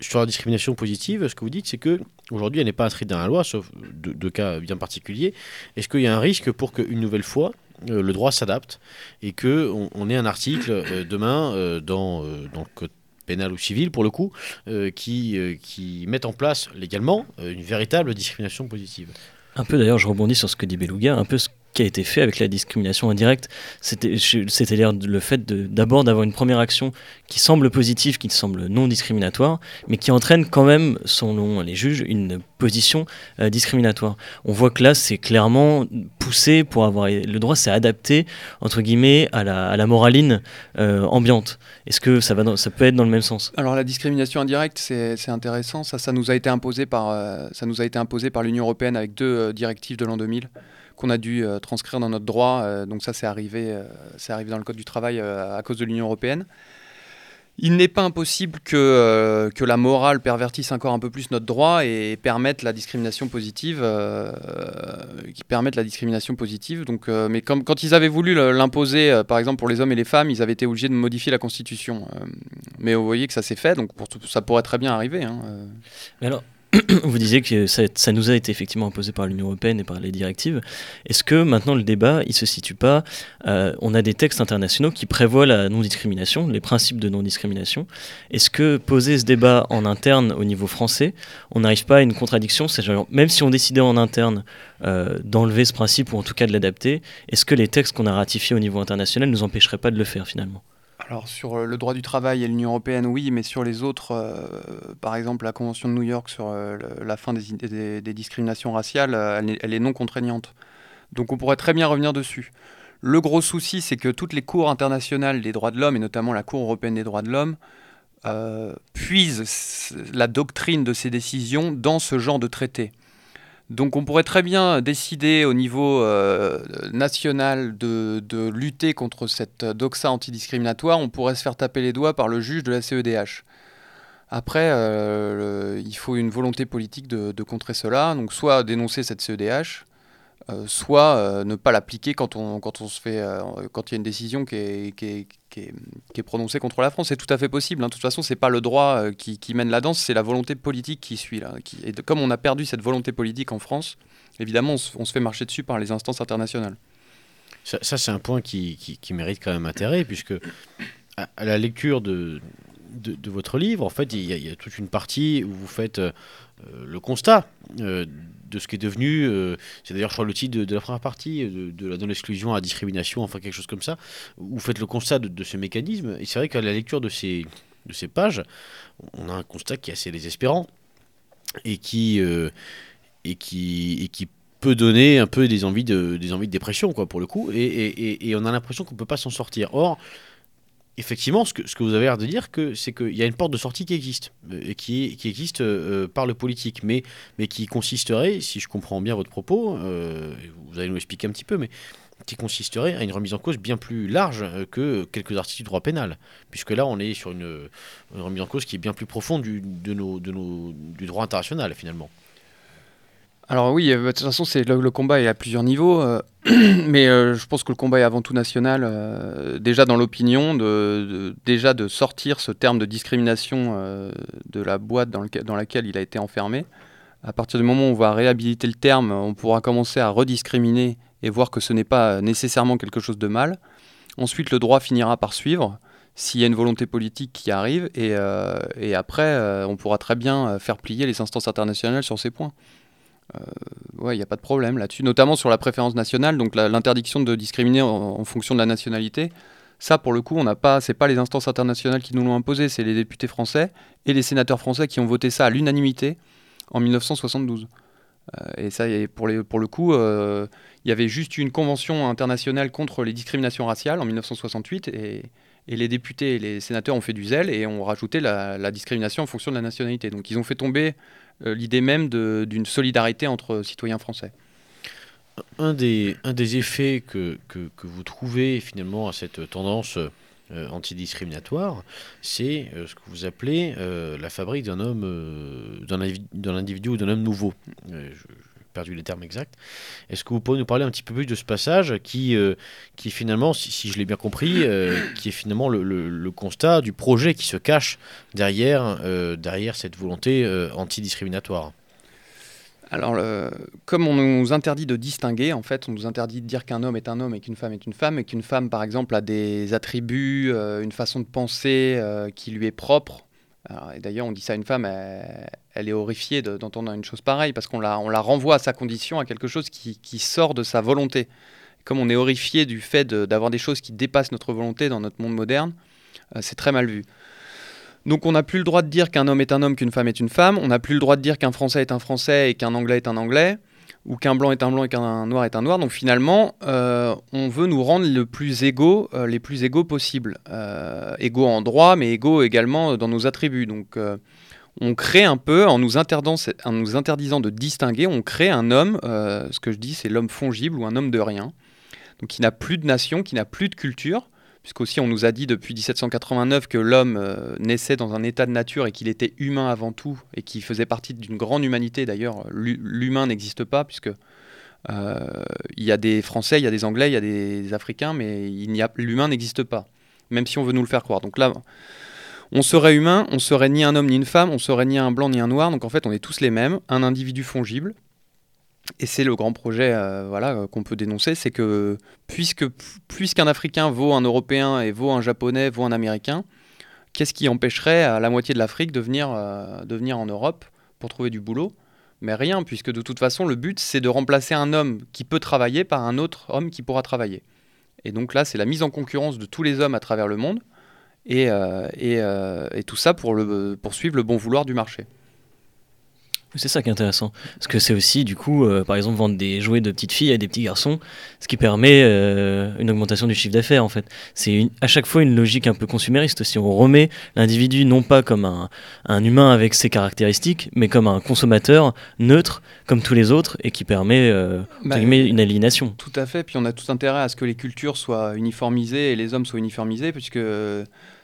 sur, la discrimination positive, ce que vous dites, c'est que aujourd'hui, elle n'est pas inscrite dans la loi, sauf deux, cas bien particuliers. Est-ce qu'il y a un risque pour qu'une nouvelle fois, le droit s'adapte et qu'on on ait un article demain dans, dans le code pénal ou civil pour le coup, euh, qui, euh, qui mettent en place légalement euh, une véritable discrimination positive. Un peu d'ailleurs, je rebondis sur ce que dit Beluga, un peu ce qui a été fait avec la discrimination indirecte, c'est-à-dire le fait d'abord d'avoir une première action qui semble positive, qui semble non discriminatoire, mais qui entraîne quand même, selon les juges, une position euh, discriminatoire. On voit que là, c'est clairement poussé pour avoir le droit, c'est adapté entre guillemets à la, à la moraline euh, ambiante. Est-ce que ça, peut être dans le même sens? Alors la discrimination indirecte, c'est intéressant. Euh, ça nous a été imposé par l'Union européenne avec deux directives de l'an 2000 qu'on a dû euh, transcrire dans notre droit. Euh, donc ça, c'est arrivé, euh, c'est arrivé dans le Code du travail à cause de l'Union européenne. Il n'est pas impossible que, que la morale pervertisse encore un peu plus notre droit et permette la discrimination positive, qui permette la discrimination positive. Donc, mais comme, quand ils avaient voulu l'imposer, par exemple pour les hommes et les femmes, ils avaient été obligés de modifier la Constitution. mais vous voyez que ça s'est fait, donc pour, ça pourrait très bien arriver. Hein, mais alors, (coughs) vous disiez que ça, nous a été effectivement imposé par l'Union européenne et par les directives. Est-ce que maintenant le débat, il se situe pas euh, On a des textes internationaux qui prévoient la non-discrimination, les principes de non-discrimination. Est-ce que poser ce débat en interne au niveau français, on n'arrive pas à une contradiction Même si on décidait en interne euh, d'enlever ce principe ou en tout cas de l'adapter, est-ce que les textes qu'on a ratifiés au niveau international nous empêcheraient pas de le faire finalement? Alors sur euh, le droit du travail et l'Union européenne, oui, mais sur les autres, euh, par exemple la Convention de New York sur euh, la fin des, discriminations raciales, elle, est non contraignante. Donc on pourrait très bien revenir dessus. Le gros souci, c'est que toutes les cours internationales des droits de l'homme, et notamment la Cour européenne des droits de l'homme, puisent la doctrine de ces décisions dans ce genre de traité. Donc on pourrait très bien décider au niveau euh, national de, lutter contre cette doxa antidiscriminatoire. On pourrait se faire taper les doigts par le juge de la CEDH. Après, euh, il faut une volonté politique de, de, contrer cela. Donc soit dénoncer cette CEDH, euh, soit euh, ne pas l'appliquer quand on, quand on se fait, euh, quand il y a une décision qui est, qui est, prononcée contre la France. C'est tout à fait possible. Hein. De toute façon, c'est pas le droit qui, mène la danse, c'est la volonté politique qui suit. Et comme on a perdu cette volonté politique en France, évidemment, on se, fait marcher dessus par les instances internationales. Ça, c'est un point qui, qui, mérite quand même intérêt, puisque à, la lecture de, de, votre livre, en fait, il y, a, toute une partie où vous faites le constat de ce qui est devenu, euh, c'est d'ailleurs je crois le titre de, la première partie, de, de la non-exclusion à la discrimination, enfin quelque chose comme ça, vous faites le constat de, ce mécanisme, et c'est vrai qu'à la lecture de ces, de ces pages, on a un constat qui est assez désespérant, et qui, euh, et qui, et qui peut donner un peu des envies de, des envies de dépression, quoi, pour le coup, et, et, et on a l'impression qu'on ne peut pas s'en sortir. Or, effectivement, ce que, vous avez l'air de dire, c'est qu'il y a une porte de sortie qui existe, et qui, existe par le politique, mais, qui consisterait, si je comprends bien votre propos, vous allez nous expliquer un petit peu, mais qui consisterait à une remise en cause bien plus large que quelques articles du droit pénal, puisque là on est sur une, remise en cause qui est bien plus profonde du droit international finalement. Alors oui, euh, de toute façon, c'est le, combat est à plusieurs niveaux, euh, (clears throat) mais euh, je pense que le combat est avant tout national. déjà dans l'opinion, de, déjà de sortir ce terme de discrimination de la boîte dans, laquelle il a été enfermé. À partir du moment où on va réhabiliter le terme, on pourra commencer à rediscriminer et voir que ce n'est pas nécessairement quelque chose de mal. Ensuite, le droit finira par suivre s'il y a une volonté politique qui arrive, et après, on pourra très bien faire plier les instances internationales sur ces points. Euh, ouais, il n'y a pas de problème là-dessus, notamment sur la préférence nationale, donc l'interdiction de discriminer en, fonction de la nationalité. Ça, pour le coup, on n'a pas, c'est pas les instances internationales qui nous l'ont imposé, c'est les députés français et les sénateurs français qui ont voté ça à l'unanimité en 1972. Euh, et ça, pour, les, pour le coup, euh, il y avait juste une convention internationale contre les discriminations raciales en 1968 et, les députés et les sénateurs ont fait du zèle et ont rajouté la, discrimination en fonction de la nationalité. Donc ils ont fait tomber euh, l'idée même d'une solidarité entre citoyens français. Un des, effets que, que, vous trouvez finalement à cette tendance euh, antidiscriminatoire, c'est euh, ce que vous appelez la fabrique d'un homme, d'un individu ou d'un homme nouveau perdu les termes exacts. Est-ce que vous pouvez nous parler un petit peu plus de ce passage qui, euh, qui finalement, si, je l'ai bien compris, euh, qui est finalement le, constat du projet qui se cache derrière, euh, derrière cette volonté antidiscriminatoire? Alors, comme on nous interdit de distinguer, en fait, on nous interdit de dire qu'un homme est un homme et qu'une femme est une femme, et qu'une femme, par exemple, a des attributs, une façon de penser qui lui est propre, et d'ailleurs, on dit ça à une femme, elle, est horrifiée d'entendre une chose pareille, parce qu'on la, renvoie à sa condition, à quelque chose qui, sort de sa volonté. Comme on est horrifié du fait d'avoir des choses qui dépassent notre volonté dans notre monde moderne, euh, c'est très mal vu. Donc on n'a plus le droit de dire qu'un homme est un homme, qu'une femme est une femme, on n'a plus le droit de dire qu'un français est un français et qu'un anglais est un anglais ou qu'un blanc est un blanc et qu'un noir est un noir. Donc finalement, euh, on veut nous rendre le plus égaux, euh, les plus égaux possibles. Égaux en droit, mais égaux également dans nos attributs. Donc on crée un peu, en nous, interdisant de distinguer, on crée un homme, ce que je dis c'est l'homme fongible ou un homme de rien, donc qui n'a plus de nation, qui n'a plus de culture, puisqu'aussi on nous a dit depuis 1789 que l'homme euh, naissait dans un état de nature et qu'il était humain avant tout, et qu'il faisait partie d'une grande humanité. D'ailleurs, l'humain n'existe pas, puisque euh, il y a des Français, il y a des Anglais, il y a des Africains, mais l'humain n'existe pas, même si on veut nous le faire croire. Donc là, on serait humain, on serait ni un homme ni une femme, on serait ni un blanc ni un noir, donc en fait on est tous les mêmes, un individu fongible, et c'est le grand projet euh, voilà, euh, qu'on peut dénoncer, c'est que puisqu'un Africain vaut un Européen et vaut un Japonais, vaut un Américain, qu'est-ce qui empêcherait à la moitié de l'Afrique de venir, euh, de venir en Europe pour trouver du boulot? Mais rien, puisque de toute façon, le but, c'est de remplacer un homme qui peut travailler par un autre homme qui pourra travailler. Et donc là, c'est la mise en concurrence de tous les hommes à travers le monde, et, et, et tout ça pour, le, pour suivre le bon vouloir du marché. C'est ça qui est intéressant. Parce que c'est aussi, du coup, euh, par exemple, vendre des jouets de petites filles à des petits garçons, ce qui permet euh, une augmentation du chiffre d'affaires, en fait. C'est à chaque fois une logique un peu consumériste. Si on remet l'individu non pas comme un, un, humain avec ses caractéristiques, mais comme un consommateur neutre, comme tous les autres, et qui permet euh, bah, une aliénation. Tout à fait. Puis on a tout intérêt à ce que les cultures soient uniformisées et les hommes soient uniformisés, puisque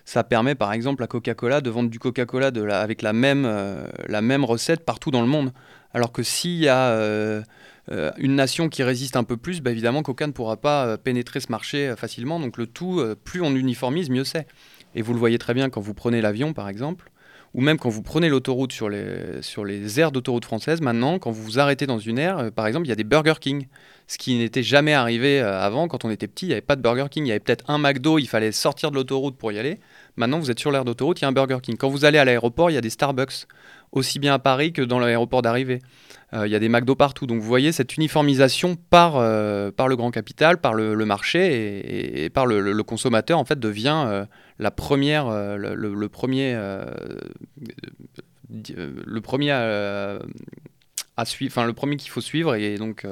ça permet par exemple à Coca-Cola de vendre du Coca-Cola avec la même, euh, la même recette partout dans le monde. Alors que s'il y a euh, euh, une nation qui résiste un peu plus, bah, évidemment Coca ne pourra pas pénétrer ce marché facilement. Donc le tout, plus on uniformise, mieux c'est. Et vous le voyez très bien quand vous prenez l'avion par exemple ou même quand vous prenez l'autoroute sur les, aires d'autoroute françaises, maintenant, quand vous vous arrêtez dans une aire, par exemple, il y a des Burger King ce qui n'était jamais arrivé avant. Quand on était petit, il n'y avait pas de Burger King, il y avait peut-être un McDo, il fallait sortir de l'autoroute pour y aller. Maintenant, vous êtes sur l'aire d'autoroute, il y a un Burger King. Quand vous allez à l'aéroport, il y a des Starbucks, aussi bien à Paris que dans l'aéroport d'arrivée. Euh, il y a des McDo partout. Donc vous voyez cette uniformisation par, euh, par le grand capital, par le, marché et, par le, consommateur, en fait, devient la première, le, premier, le premier à suivre, enfin le premier qu'il faut suivre et donc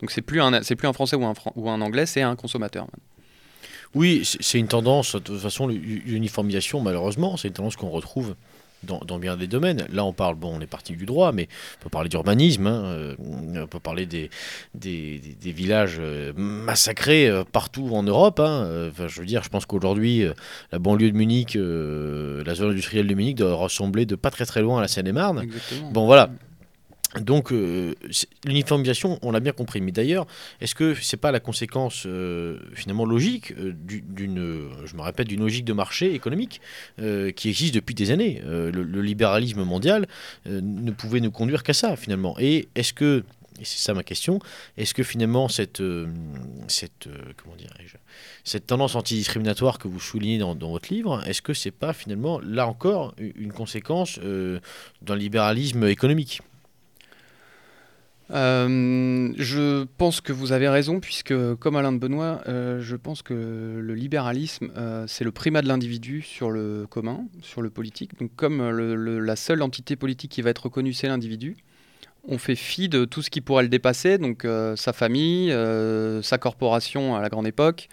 donc c'est plus un plus un français ou un ou un anglais, c'est un consommateur. Oui, c'est une tendance, de toute façon, l'uniformisation, malheureusement, c'est une tendance qu'on retrouve dans, bien des domaines. Là, on parle, bon, on est parti du droit, mais on peut parler d'urbanisme, hein, euh, on peut parler des, des, villages euh, massacrés euh, partout en Europe. Hein. Enfin, je veux dire, je pense qu'aujourd'hui, la banlieue de Munich, la zone industrielle de Munich doit ressembler de pas très très loin à la Seine-et-Marne. Bon, voilà. Donc euh, l'uniformisation, on l'a bien compris. Mais d'ailleurs, est-ce que c'est pas la conséquence euh, finalement logique euh, d'une, je me répète, d'une logique de marché économique qui existe depuis des années le, libéralisme mondial ne pouvait nous conduire qu'à ça finalement. Et est-ce que et c'est ça ma question. Est-ce que finalement cette, cette, comment cette tendance antidiscriminatoire que vous soulignez dans, dans votre livre, est-ce que c'est pas finalement là encore une conséquence d'un libéralisme économique? Euh, je pense que vous avez raison, puisque comme Alain de Benoît, euh, je pense que le libéralisme, euh, c'est le primat de l'individu sur le commun, sur le politique. Donc comme la seule entité politique qui va être reconnue, c'est l'individu, on fait fi de tout ce qui pourrait le dépasser, donc sa famille, sa corporation à la grande époque.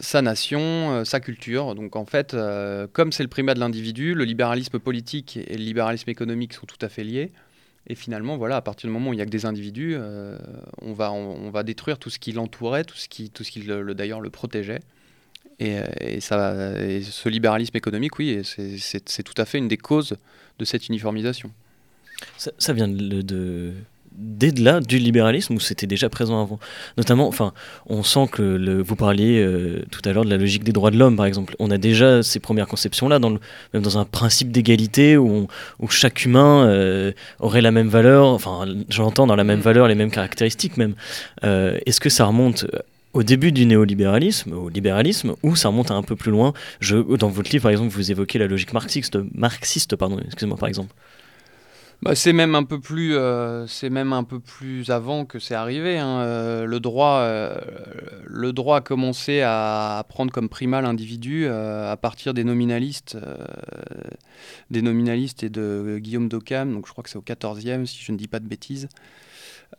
sa nation, sa culture. Donc en fait, comme c'est le primat de l'individu, le libéralisme politique et le libéralisme économique sont tout à fait liés. Et finalement, voilà, à partir du moment où il n'y a que des individus, euh, on, va, on, va détruire tout ce qui l'entourait, tout ce qui, tout ce qui le, d'ailleurs le protégeait. Et, ça, ce libéralisme économique, oui, c'est tout à fait une des causes de cette uniformisation. Ça, vient de, là du libéralisme ou c'était déjà présent avant? Notamment, enfin, on sent que le, vous parliez euh, tout à l'heure de la logique des droits de l'homme, par exemple. On a déjà ces premières conceptions-là, dans même dans un principe d'égalité où, où, chaque humain euh, aurait la même valeur, enfin, j'entends dans la même mm. valeur, les mêmes caractéristiques même. Euh, est-ce que ça remonte au début du néolibéralisme, au libéralisme, ou ça remonte un peu plus loin? Je, Dans votre livre, par exemple, vous évoquez la logique marxiste, marxiste pardon, excusez-moi, par exemple. Bah, c'est même un peu plus, euh, c'est même un peu plus avant que c'est arrivé. Hein. Euh, le droit, euh, le droit a commencé à, prendre comme primat l'individu à partir des nominalistes, des nominalistes et de Guillaume d'Occam. Donc je crois que c'est au 14e, si je ne dis pas de bêtises.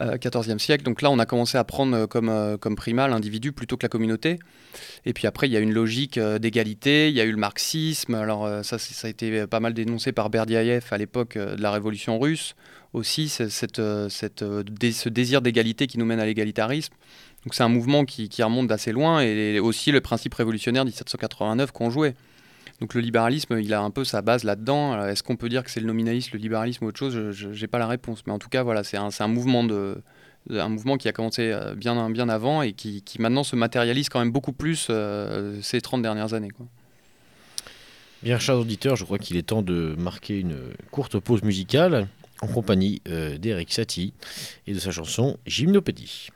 14e siècle. Donc là, on a commencé à prendre comme, comme primat l'individu plutôt que la communauté. Et puis après, il y a une logique euh, d'égalité, il y a eu le marxisme. Alors euh, ça, ça a été pas mal dénoncé par Berdiaïev à l'époque euh, de la révolution russe. Aussi, cette, ce désir d'égalité qui nous mène à l'égalitarisme. Donc c'est un mouvement qui, remonte d'assez loin et aussi le principe révolutionnaire 1789 qu'on jouait. Donc le libéralisme, il a un peu sa base là-dedans. Est-ce qu'on peut dire que c'est le nominalisme, le libéralisme ou autre chose? Je n'ai pas la réponse. Mais en tout cas, voilà, c'est un, mouvement qui a commencé euh, bien, avant et qui, maintenant se matérialise quand même beaucoup plus euh, ces 30 dernières années. Bien, chers auditeurs, je crois qu'il est temps de marquer une courte pause musicale en compagnie euh, d'Eric Satie et de sa chanson Gymnopédie.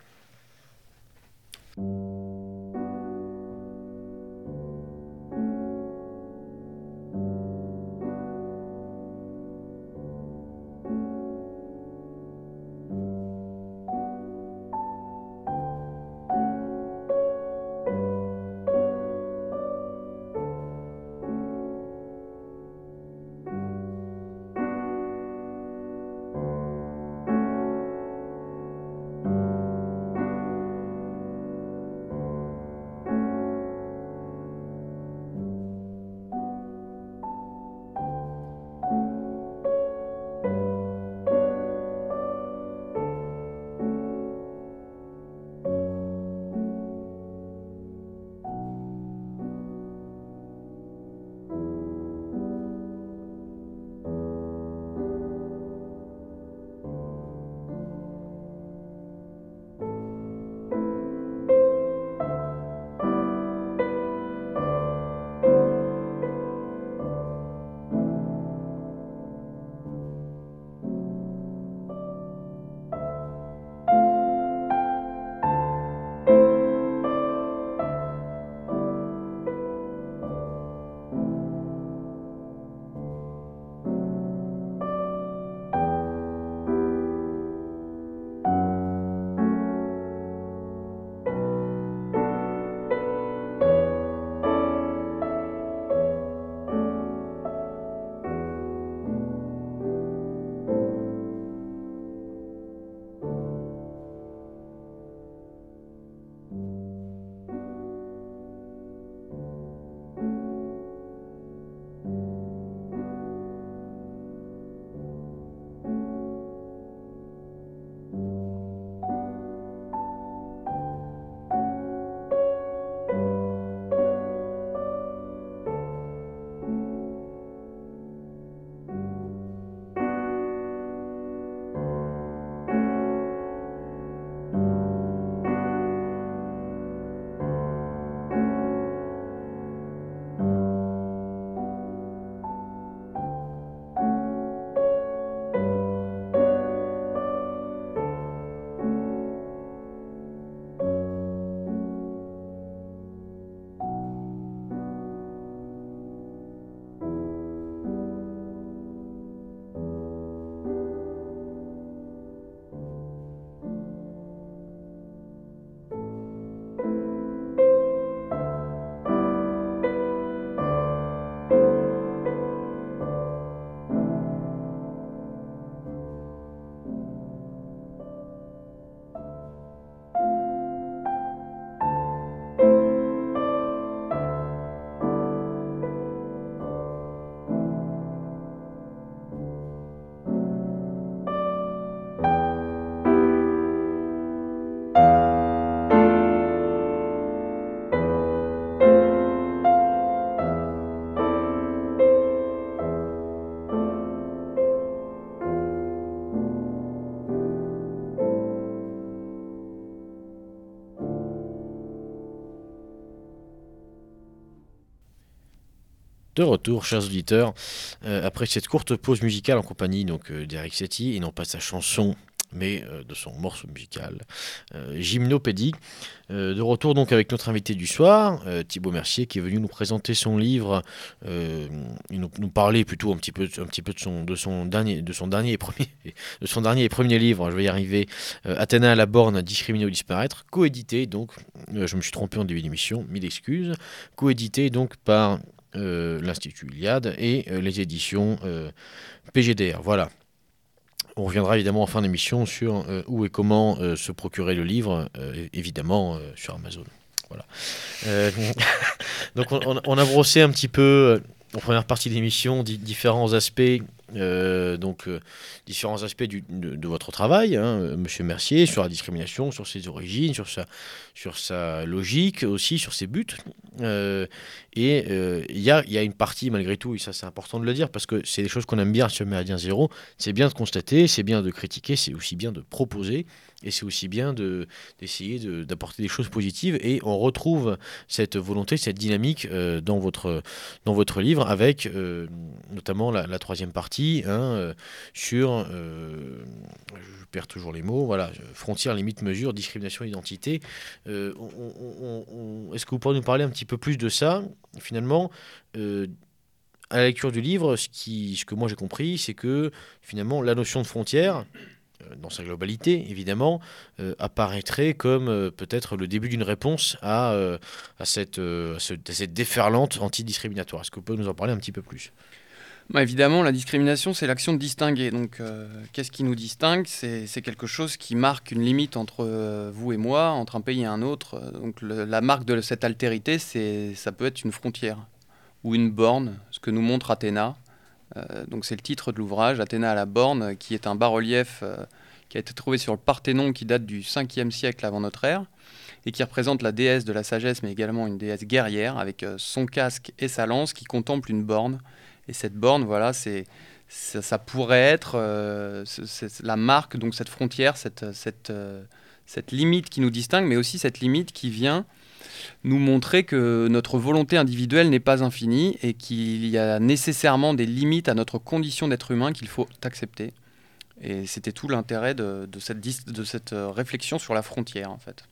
De retour, chers auditeurs, euh, après cette courte pause musicale en compagnie donc euh, d'Eric Setti et non pas sa chanson mais euh, de son morceau musical, Gymnopédie. de retour donc avec notre invité du soir, Thibaut Mercier, qui est venu nous présenter son livre, nous, nous, parler plutôt un petit peu, de, son, de, dernier, de, et premier, de livre, je vais y arriver, Athéna à la borne, discriminer ou disparaître, coédité, donc, je me suis trompé en début d'émission, mille excuses, coédité donc par l'Institut Iliade et euh, les éditions euh, PGDR. Voilà. On reviendra évidemment en fin d'émission sur où et comment se procurer le livre, évidemment sur Amazon. Voilà. (laughs) donc on, a brossé un petit peu en première partie de l'émission différents aspects euh, donc euh, différents aspects de, votre travail, hein, Monsieur Mercier, sur la discrimination, sur ses origines, sur sa, sur sa logique aussi, sur ses buts. Euh, et il y a, y, a, une partie malgré tout, et ça c'est important de le dire, parce que c'est des choses qu'on aime bien sur Méridien Zéro, c'est bien de constater, c'est bien de critiquer, c'est aussi bien de proposer. Et c'est aussi bien d'essayer d'apporter des choses positives. Et on retrouve cette volonté, cette dynamique euh, dans, votre, dans votre livre avec euh, notamment la, troisième partie hein, euh, sur, je perds toujours les mots, voilà, frontières, limites, mesures, discrimination, identité. Est-ce que vous pourriez nous parler un petit peu plus de ça? Finalement, à la lecture du livre, ce, qui, ce que moi j'ai compris, c'est que finalement la notion de frontière, dans sa globalité, évidemment, euh, apparaîtrait comme euh, peut-être le début d'une réponse à, à, cette, cette déferlante antidiscriminatoire. Est-ce que vous pouvez nous en parler un petit peu plus? Bah, Évidemment, la discrimination, c'est l'action de distinguer. Donc, qu'est-ce qui nous distingue? C'est, quelque chose qui marque une limite entre vous et moi, entre un pays et un autre. Donc, la marque de cette altérité, c'est, ça peut être une frontière ou une borne, ce que nous montre Athéna. Euh, donc c'est le titre de l'ouvrage, Athéna à la borne, qui est un bas-relief euh, qui a été trouvé sur le Parthénon qui date du 5e siècle avant notre ère et qui représente la déesse de la sagesse mais également une déesse guerrière avec euh, son casque et sa lance qui contemple une borne. Et cette borne, voilà, c'est ça, pourrait être la marque, donc cette frontière, cette, cette, cette limite qui nous distingue, mais aussi cette limite qui vient nous montrer que notre volonté individuelle n'est pas infinie et qu'il y a nécessairement des limites à notre condition d'être humain qu'il faut accepter. Et c'était tout l'intérêt de, cette, euh, réflexion sur la frontière, en fait.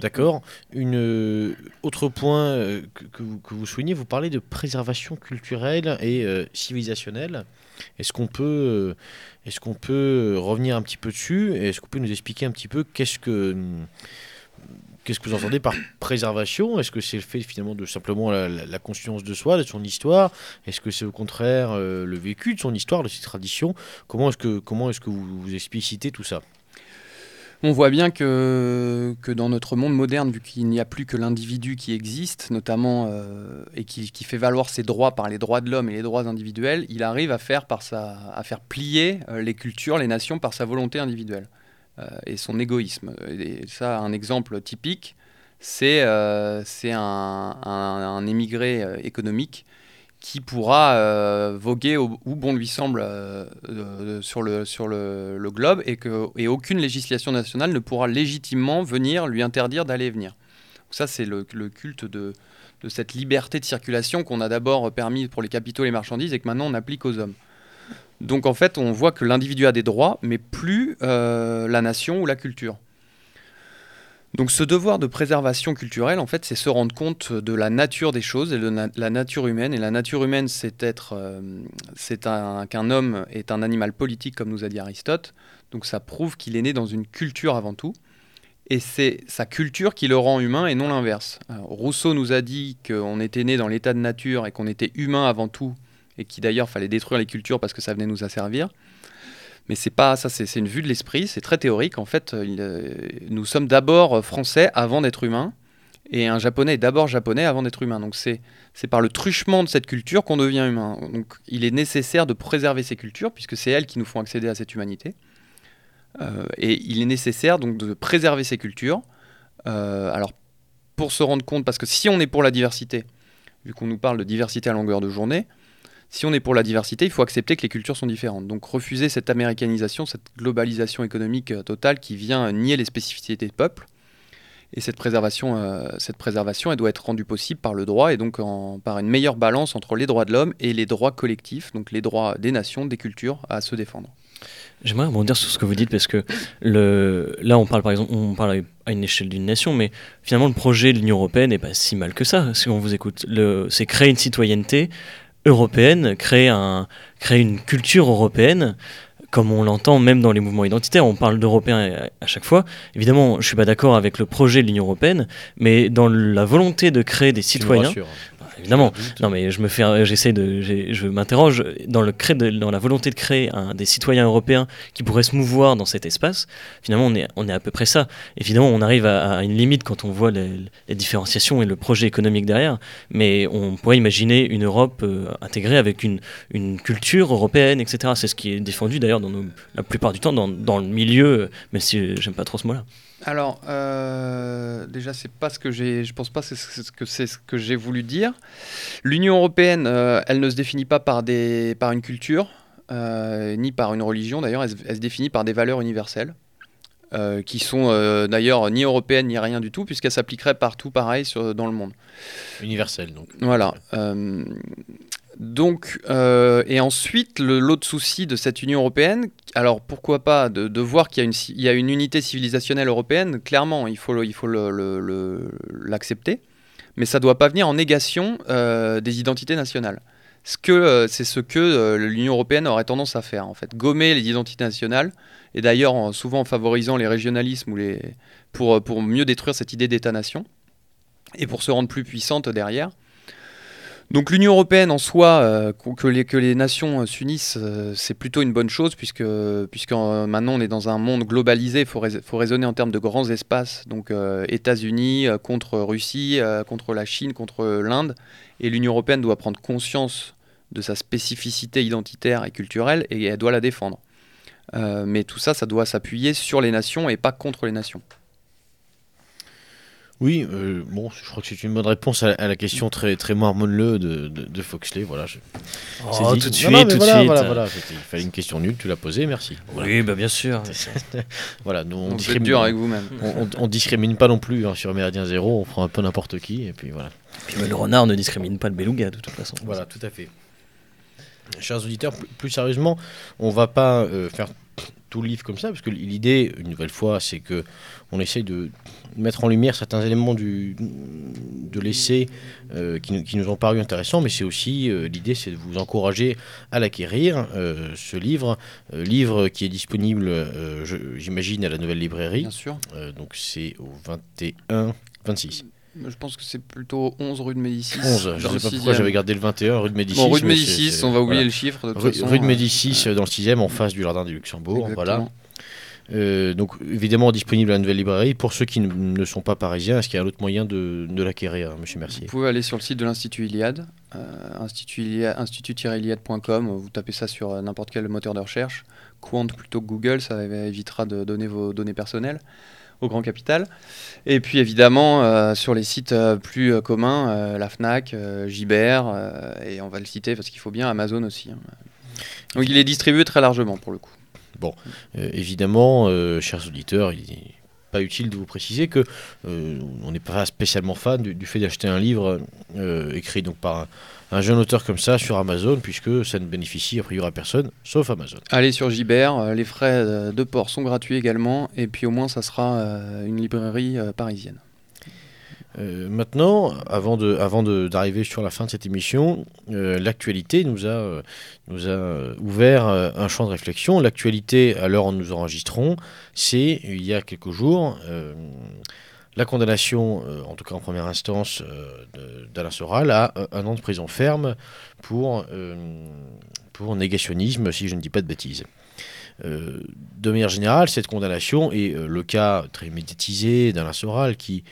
D'accord. Une euh, autre point euh, que, vous, que, soulignez, vous parlez de préservation culturelle et civilisationnelle. Est-ce qu'on peut, est-ce qu'on peut revenir un petit peu dessus? Est-ce qu'on peut nous expliquer un petit peu qu'est-ce que Qu'est-ce que vous entendez par préservation? Est-ce que c'est le fait finalement de simplement la, conscience de soi, de son histoire? Est-ce que c'est au contraire euh, le vécu de son histoire, de ses traditions? Comment est-ce que, comment est que vous, vous explicitez tout ça? On voit bien que, que dans notre monde moderne, vu qu'il n'y a plus que l'individu qui existe, notamment, euh, et qui, qui, fait valoir ses droits par les droits de l'homme et les droits individuels, il arrive à faire, par sa, à faire plier euh, les cultures, les nations par sa volonté individuelle. Euh, et son égoïsme. Et ça, un exemple typique, c'est euh, un, un, émigré euh, économique qui pourra voguer où bon lui semble sur, le, sur le, globe et, que, et aucune législation nationale ne pourra légitimement venir lui interdire d'aller et venir. ça, c'est le, le, culte de, de, cette liberté de circulation qu'on a d'abord permis pour les capitaux et les marchandises et que maintenant on applique aux hommes. Donc en fait, on voit que l'individu a des droits, mais plus euh, la nation ou la culture. Donc ce devoir de préservation culturelle, en fait, c'est se rendre compte de la nature des choses et de la nature humaine. Et la nature humaine, c'est être, euh, qu'un homme est un animal politique, comme nous a dit Aristote. Donc ça prouve qu'il est né dans une culture avant tout. Et c'est sa culture qui le rend humain et non l'inverse. Rousseau nous a dit qu'on était né dans l'état de nature et qu'on était humain avant tout et qui d'ailleurs fallait détruire les cultures parce que ça venait nous asservir. Mais c'est pas ça, c'est une vue de l'esprit, c'est très théorique. En fait, euh, nous sommes d'abord français avant d'être humains, et un japonais est d'abord japonais avant d'être humain. Donc c'est par le truchement de cette culture qu'on devient humain. Donc il est nécessaire de préserver ces cultures, puisque c'est elles qui nous font accéder à cette humanité. Euh, et il est nécessaire donc de préserver ces cultures. Euh, alors pour se rendre compte, parce que si on est pour la diversité, vu qu'on nous parle de diversité à longueur de journée, si on est pour la diversité, il faut accepter que les cultures sont différentes. Donc refuser cette américanisation, cette globalisation économique euh, totale qui vient nier les spécificités des peuples. Et cette préservation, euh, cette préservation, elle doit être rendue possible par le droit et donc par une meilleure balance entre les droits de l'homme et les droits collectifs, donc les droits des nations, des cultures à se défendre. J'aimerais rebondir sur ce que vous dites parce que là, on parle par exemple, on parle à une échelle d'une nation, mais finalement, le projet de l'Union européenne n'est pas si mal que ça, si on vous écoute. C'est créer une citoyenneté européenne, créer, un, créer une culture européenne, comme on l'entend même dans les mouvements identitaires. On parle d'Européens à, chaque fois. Évidemment, je ne suis pas d'accord avec le projet de l'Union européenne, mais dans la volonté de créer des citoyens. Évidemment, non, mais je me fais, j'essaie de, je m'interroge dans le cré- dans la volonté de créer un, des citoyens européens qui pourraient se mouvoir dans cet espace. Finalement, on est, on est à peu près ça. Évidemment, on arrive à, à une limite quand on voit les, les différenciations et le projet économique derrière. Mais on pourrait imaginer une Europe euh, intégrée avec une, une culture européenne, etc. C'est ce qui est défendu d'ailleurs dans nos- la plupart du temps dans, dans le milieu, euh, même si euh, j'aime pas trop ce mot-là. Alors, euh, déjà, c'est pas ce que j'ai. Je pense pas que c'est ce que c'est ce que j'ai voulu dire. L'Union européenne, euh, elle ne se définit pas par des par une culture, euh, ni par une religion. D'ailleurs, elle, se- elle se définit par des valeurs universelles, qui sont d'ailleurs ni européennes ni rien du tout, puisqu'elles s'appliqueraient partout pareil sur- dans le monde. Universel, donc. Voilà. Donc, euh, et ensuite, l'autre souci de cette Union européenne, alors pourquoi pas de, voir qu'il y, a une unité civilisationnelle européenne, clairement, il faut l'accepter, mais ça ne doit pas venir en négation euh, des identités nationales. Ce que, euh, c'est ce que l'Union européenne aurait tendance à faire, en fait, gommer les identités nationales, et d'ailleurs en- souvent en favorisant les régionalismes ou les, pour mieux détruire cette idée d'État-nation, et pour se rendre plus puissante derrière. Donc l'Union européenne en soi, euh, qu- que, les, nations euh, s'unissent, euh, c'est plutôt une bonne chose puisque, puisque maintenant on est dans un monde globalisé, il faut, rais- faut raisonner en termes de grands espaces, donc États-Unis contre Russie, contre la Chine, contre l'Inde, et l'Union européenne doit prendre conscience de sa spécificité identitaire et culturelle et elle doit la défendre. Mais tout ça, ça doit s'appuyer sur les nations et pas contre les nations. Oui, euh, bon, je crois que c'est une bonne réponse à, à la question très, très marmonne-le de, de, de Foxley. Voilà, je- c'est Oh, dit. tout de suite, non, tout de voilà, suite. Voilà, voilà, c'était- il fallait une question nulle, tu l'as posée, merci. Oui, bah bien sûr. (laughs) Voilà, nous, on êtes discrimine, dur avec vous-même. on, on- on discrimine pas non plus hein, sur Méridien Zéro, on prend un peu n'importe qui, et puis voilà. Puis, bah, le renard ne discrimine pas le beluga de toute façon. Voilà, tout à fait. Chers auditeurs, plus, plus sérieusement, on va pas euh, faire tout le livre comme ça, parce que l'idée, une nouvelle fois, c'est que on essaye de mettre en lumière certains éléments du, de l'essai euh, qui, nous- qui nous ont paru intéressants, mais c'est aussi euh, l'idée, c'est de vous encourager à l'acquérir, euh, ce livre, livre qui est disponible, j'imagine, à la Nouvelle Librairie. Bien sûr. Donc c'est au 21, 26, Je pense que c'est plutôt 11 rue de Médicis. 11. Je ne sais pas pourquoi j'avais gardé le 21, rue de Médicis. Bon, rue de Médicis, on va oublier voilà. le chiffre de toute Rue, façon. rue de Médicis, euh, dans le 6 en face du Jardin du Luxembourg. Voilà. Euh, donc, évidemment, disponible à la nouvelle librairie. Pour ceux qui ne, sont pas parisiens, est-ce qu'il y a un autre moyen de, de l'acquérir, monsieur Mercier? Vous pouvez aller sur le site de l'Institut Iliade, euh, institut Iliade- institut-iliade.com, vous tapez ça sur n'importe quel moteur de recherche, Quant plutôt que Google, ça évitera de donner vos données personnelles au grand capital. Et puis évidemment, euh, sur les sites euh, plus euh, communs, la FNAC, Gibert, et on va le citer parce qu'il faut bien, Amazon aussi. hein. Donc il est distribué très largement pour le coup. Euh, Évidemment, chers auditeurs, il pas utile de vous préciser que euh, on n'est pas spécialement fan du, fait d'acheter un livre euh, écrit donc par un, un jeune auteur comme ça sur Amazon, puisque ça ne bénéficie a priori à personne, sauf Amazon. Allez sur Gibert, euh, les frais de port sont gratuits également, et puis au moins ça sera une librairie parisienne. Euh, maintenant, avant de, avant d'arriver sur la fin de cette émission, euh, l'actualité nous a, euh, nous a ouvert un champ de réflexion. L'actualité, à l'heure où nous enregistrons, c'est il y a quelques jours la condamnation, en tout cas en première instance, d'Alain Soral à un an de prison ferme pour, pour négationnisme, si je ne dis pas de bêtises. De manière générale, cette condamnation et euh, le cas très médiatisé d'Alain Soral qui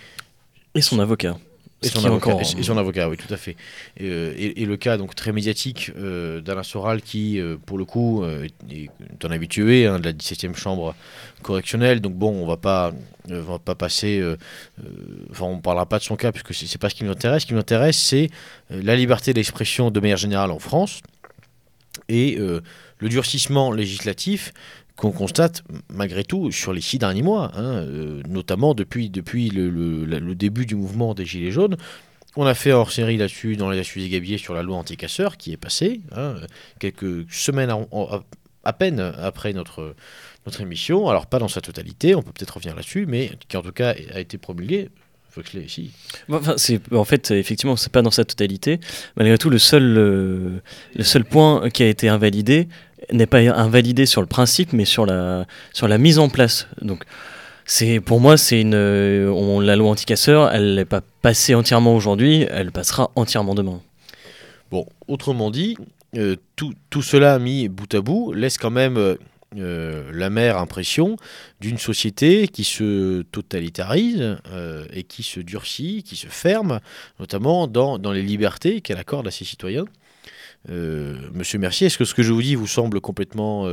Et son avocat. et son, avocat, encore- et- son avocat, oui, tout à fait. Et, euh, et- et le cas donc très médiatique euh, d'Alain Soral qui, euh, pour le coup, euh, est un habitué hein, de la 17e chambre correctionnelle. Donc bon, on va pas, on va pas passer, enfin, on parlera pas de son cas puisque c'est pas ce qui nous intéresse. Ce qui nous intéresse, c'est la liberté d'expression de manière générale en France et le durcissement législatif qu'on constate malgré tout sur les six derniers mois, hein, notamment depuis, depuis le, début du mouvement des Gilets jaunes. On a fait hors série là-dessus dans les Suisse Gabier sur la loi anti-casseurs qui est passée, hein, quelques semaines à, peine après notre, notre émission. Alors, pas dans sa totalité, on peut peut-être revenir là-dessus, mais qui en tout cas a été promulguée. Foxley, si. En fait, effectivement, c'est pas dans sa totalité. Malgré tout, le seul, euh, le seul point qui a été invalidé n'est pas invalidé sur le principe, mais sur la, sur la mise en place. Donc, c'est pour moi, c'est une, on, la loi anti-casseur, elle n'est pas passée entièrement aujourd'hui, elle passera entièrement demain. Bon, autrement dit, euh, tout, tout, cela mis bout à bout laisse quand même euh, euh, la mère impression d'une société qui se totalitarise euh, et qui se durcit, qui se ferme, notamment dans, dans les libertés qu'elle accorde à ses citoyens. Euh, Monsieur Mercier, est-ce que ce que je vous dis vous semble complètement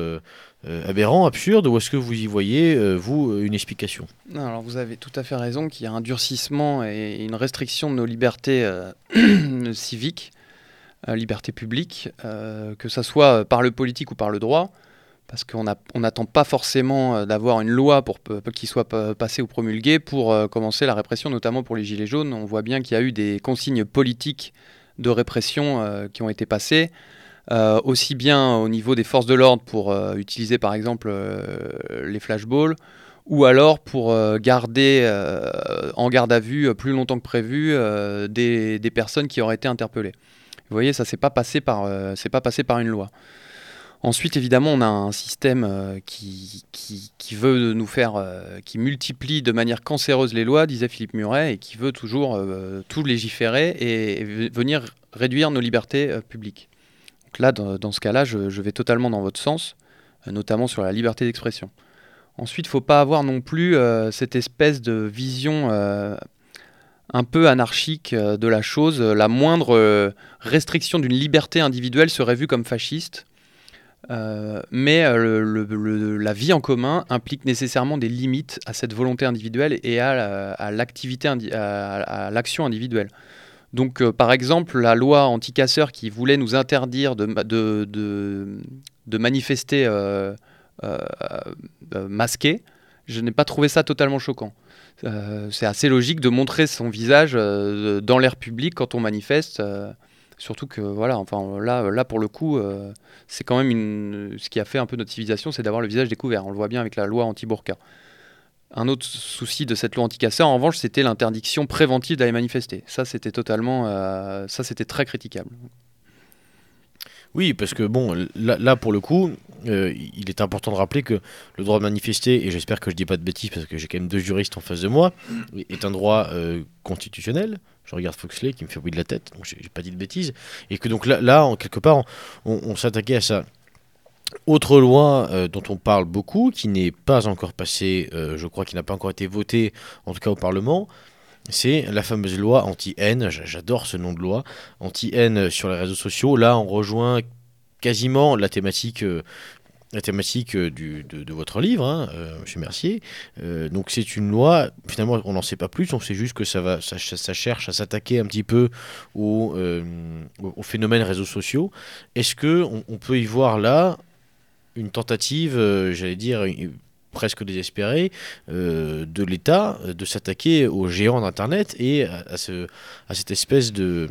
aberrant, absurde, ou est-ce que vous y voyez, vous, une explication? Alors vous avez tout à fait raison qu'il y a un durcissement et une restriction de nos libertés (clears throat) civiques, libertés publiques, que ce soit par le politique ou par le droit parce qu'on n'attend pas forcément euh, d'avoir une loi pour qui soit passée ou promulguée pour euh, commencer la répression, notamment pour les Gilets jaunes. On voit bien qu'il y a eu des consignes politiques de répression euh, qui ont été passées, aussi bien au niveau des forces de l'ordre pour utiliser par exemple les flashballs, ou alors pour garder en garde à vue plus longtemps que prévu des, personnes qui auraient été interpellées. Vous voyez, ça s'est pas c'est pas passé par une loi. Ensuite, évidemment, on a un système euh, qui, veut nous faire, euh, qui multiplie de manière cancéreuse les lois, disait Philippe Muret, et qui veut toujours euh, tout légiférer et, venir réduire nos libertés publiques. Donc là, dans, ce cas-là, je, vais totalement dans votre sens, notamment sur la liberté d'expression. Ensuite, il ne faut pas avoir non plus cette espèce de vision un peu anarchique de la chose. La moindre restriction d'une liberté individuelle serait vue comme fasciste. Euh, mais euh, la vie en commun implique nécessairement des limites à cette volonté individuelle et à, l'activité, à, l'action individuelle. Donc, euh, par exemple, la loi anti-casseurs qui voulait nous interdire de, de, manifester masqué, je n'ai pas trouvé ça totalement choquant. c'est assez logique de montrer son visage dans l'air public quand on manifeste. Surtout que voilà, enfin là, pour le coup, euh, c'est quand même ce qui a fait un peu notre civilisation, c'est d'avoir le visage découvert. On le voit bien avec la loi anti-burqa. Un autre souci de cette loi anti-casseur, en revanche, c'était l'interdiction préventive d'aller manifester. Ça, c'était totalement, euh, ça, c'était très critiquable. Oui, parce que bon, là, pour le coup, euh, il est important de rappeler que le droit de manifester, et j'espère que je dis pas de bêtises parce que j'ai quand même deux juristes en face de moi, est un droit constitutionnel, je regarde Foxley qui me fait bruit de la tête, donc j'ai pas dit de bêtises, et que donc là, là en quelque part, on, s'attaquait à ça. Autre loi euh, dont on parle beaucoup, qui n'est pas encore passée, euh, je crois qu'il n'a pas encore été votée, en tout cas au Parlement, c'est la fameuse loi anti-haine. J'adore ce nom de loi, anti-haine sur les réseaux sociaux. Là, on rejoint quasiment la thématique euh, euh, de, votre livre, hein, euh, Monsieur Mercier. Donc c'est une loi, finalement on n'en sait pas plus, on sait juste que ça, va, ça, cherche à s'attaquer un petit peu au, au, phénomène réseaux sociaux. Est-ce que on, peut y voir là une tentative, j'allais dire, presque désespérée, de l'État de s'attaquer aux géants d'Internet et à, ce, à cette espèce de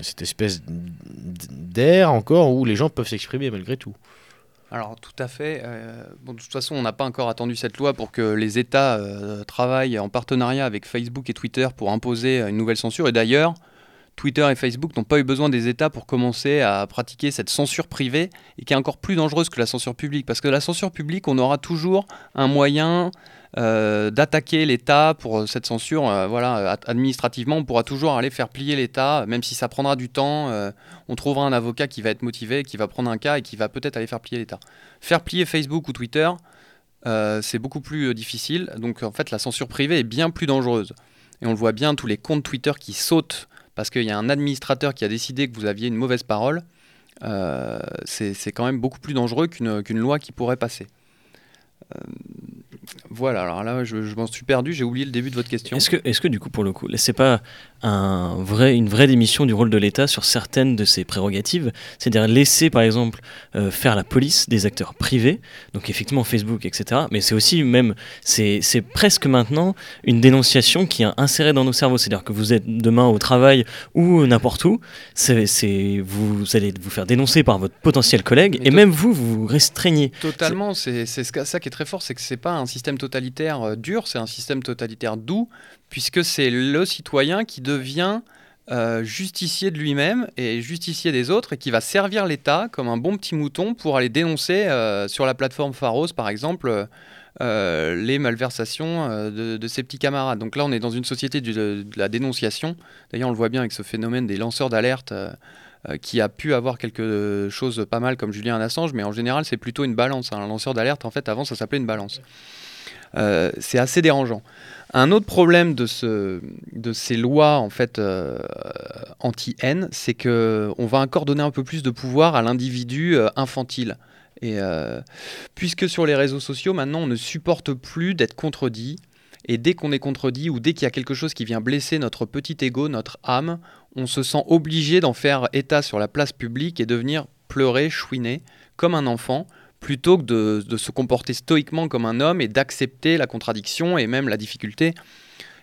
cette espèce d'air encore où les gens peuvent s'exprimer malgré tout alors tout à fait. Euh, bon, de toute façon, on n'a pas encore attendu cette loi pour que les États euh, travaillent en partenariat avec Facebook et Twitter pour imposer une nouvelle censure. Et d'ailleurs, Twitter et Facebook n'ont pas eu besoin des États pour commencer à pratiquer cette censure privée et qui est encore plus dangereuse que la censure publique. Parce que la censure publique, on aura toujours un moyen euh, d'attaquer l'État pour euh, cette censure. Euh, voilà, administrativement, on pourra toujours aller faire plier l'État, même si ça prendra du temps. on trouvera un avocat qui va être motivé, qui va prendre un cas et qui va peut-être aller faire plier l'État. Faire plier Facebook ou Twitter, c'est beaucoup plus difficile. Donc en fait, la censure privée est bien plus dangereuse. Et on le voit bien, tous les comptes Twitter qui sautent parce qu'il y a un administrateur qui a décidé que vous aviez une mauvaise parole. c'est quand même beaucoup plus dangereux qu'une loi qui pourrait passer Voilà, alors là, je, m'en suis perdu, j'ai oublié le début de votre question. Est-ce que, est que du coup, pour le coup, c'est pas un vrai, une vraie démission du rôle de l'État sur certaines de ses prérogatives C'est-à-dire laisser, par exemple, euh, faire la police des acteurs privés, donc effectivement Facebook, etc. Mais c'est aussi même, c'est presque maintenant une dénonciation qui est insérée dans nos cerveaux. C'est-à-dire que vous êtes demain au travail ou n'importe où, c'est vous allez vous faire dénoncer par votre potentiel collègue, et même vous, vous restreignez. Totalement, c'est ça qui est très fort, c'est que c'est pas un système totalitaire euh, dur, c'est un système totalitaire doux, puisque c'est le citoyen qui devient euh, justicier de lui-même et justicier des autres et qui va servir l'État comme un bon petit mouton pour aller dénoncer euh, sur la plateforme Pharos, par exemple, les malversations de, ses petits camarades. Donc là, on est dans une société de, la dénonciation. D'ailleurs, on le voit bien avec ce phénomène des lanceurs d'alerte. qui a pu avoir quelque chose pas mal comme Julien Assange, mais en général c'est plutôt une balance. Hein. Un lanceur d'alerte, en fait, avant ça s'appelait une balance. Euh, c'est assez dérangeant. Un autre problème de, ce, de ces lois en fait euh, anti-haine, c'est que on va encore donner un peu plus de pouvoir à l'individu euh, infantile. Et puisque sur les réseaux sociaux, maintenant, on ne supporte plus d'être contredit. Et dès qu'on est contredit ou dès qu'il y a quelque chose qui vient blesser notre petit ego, notre âme, on se sent obligé d'en faire état sur la place publique et de venir pleurer, chouiner, comme un enfant, plutôt que de, se comporter stoïquement comme un homme et d'accepter la contradiction et même la difficulté.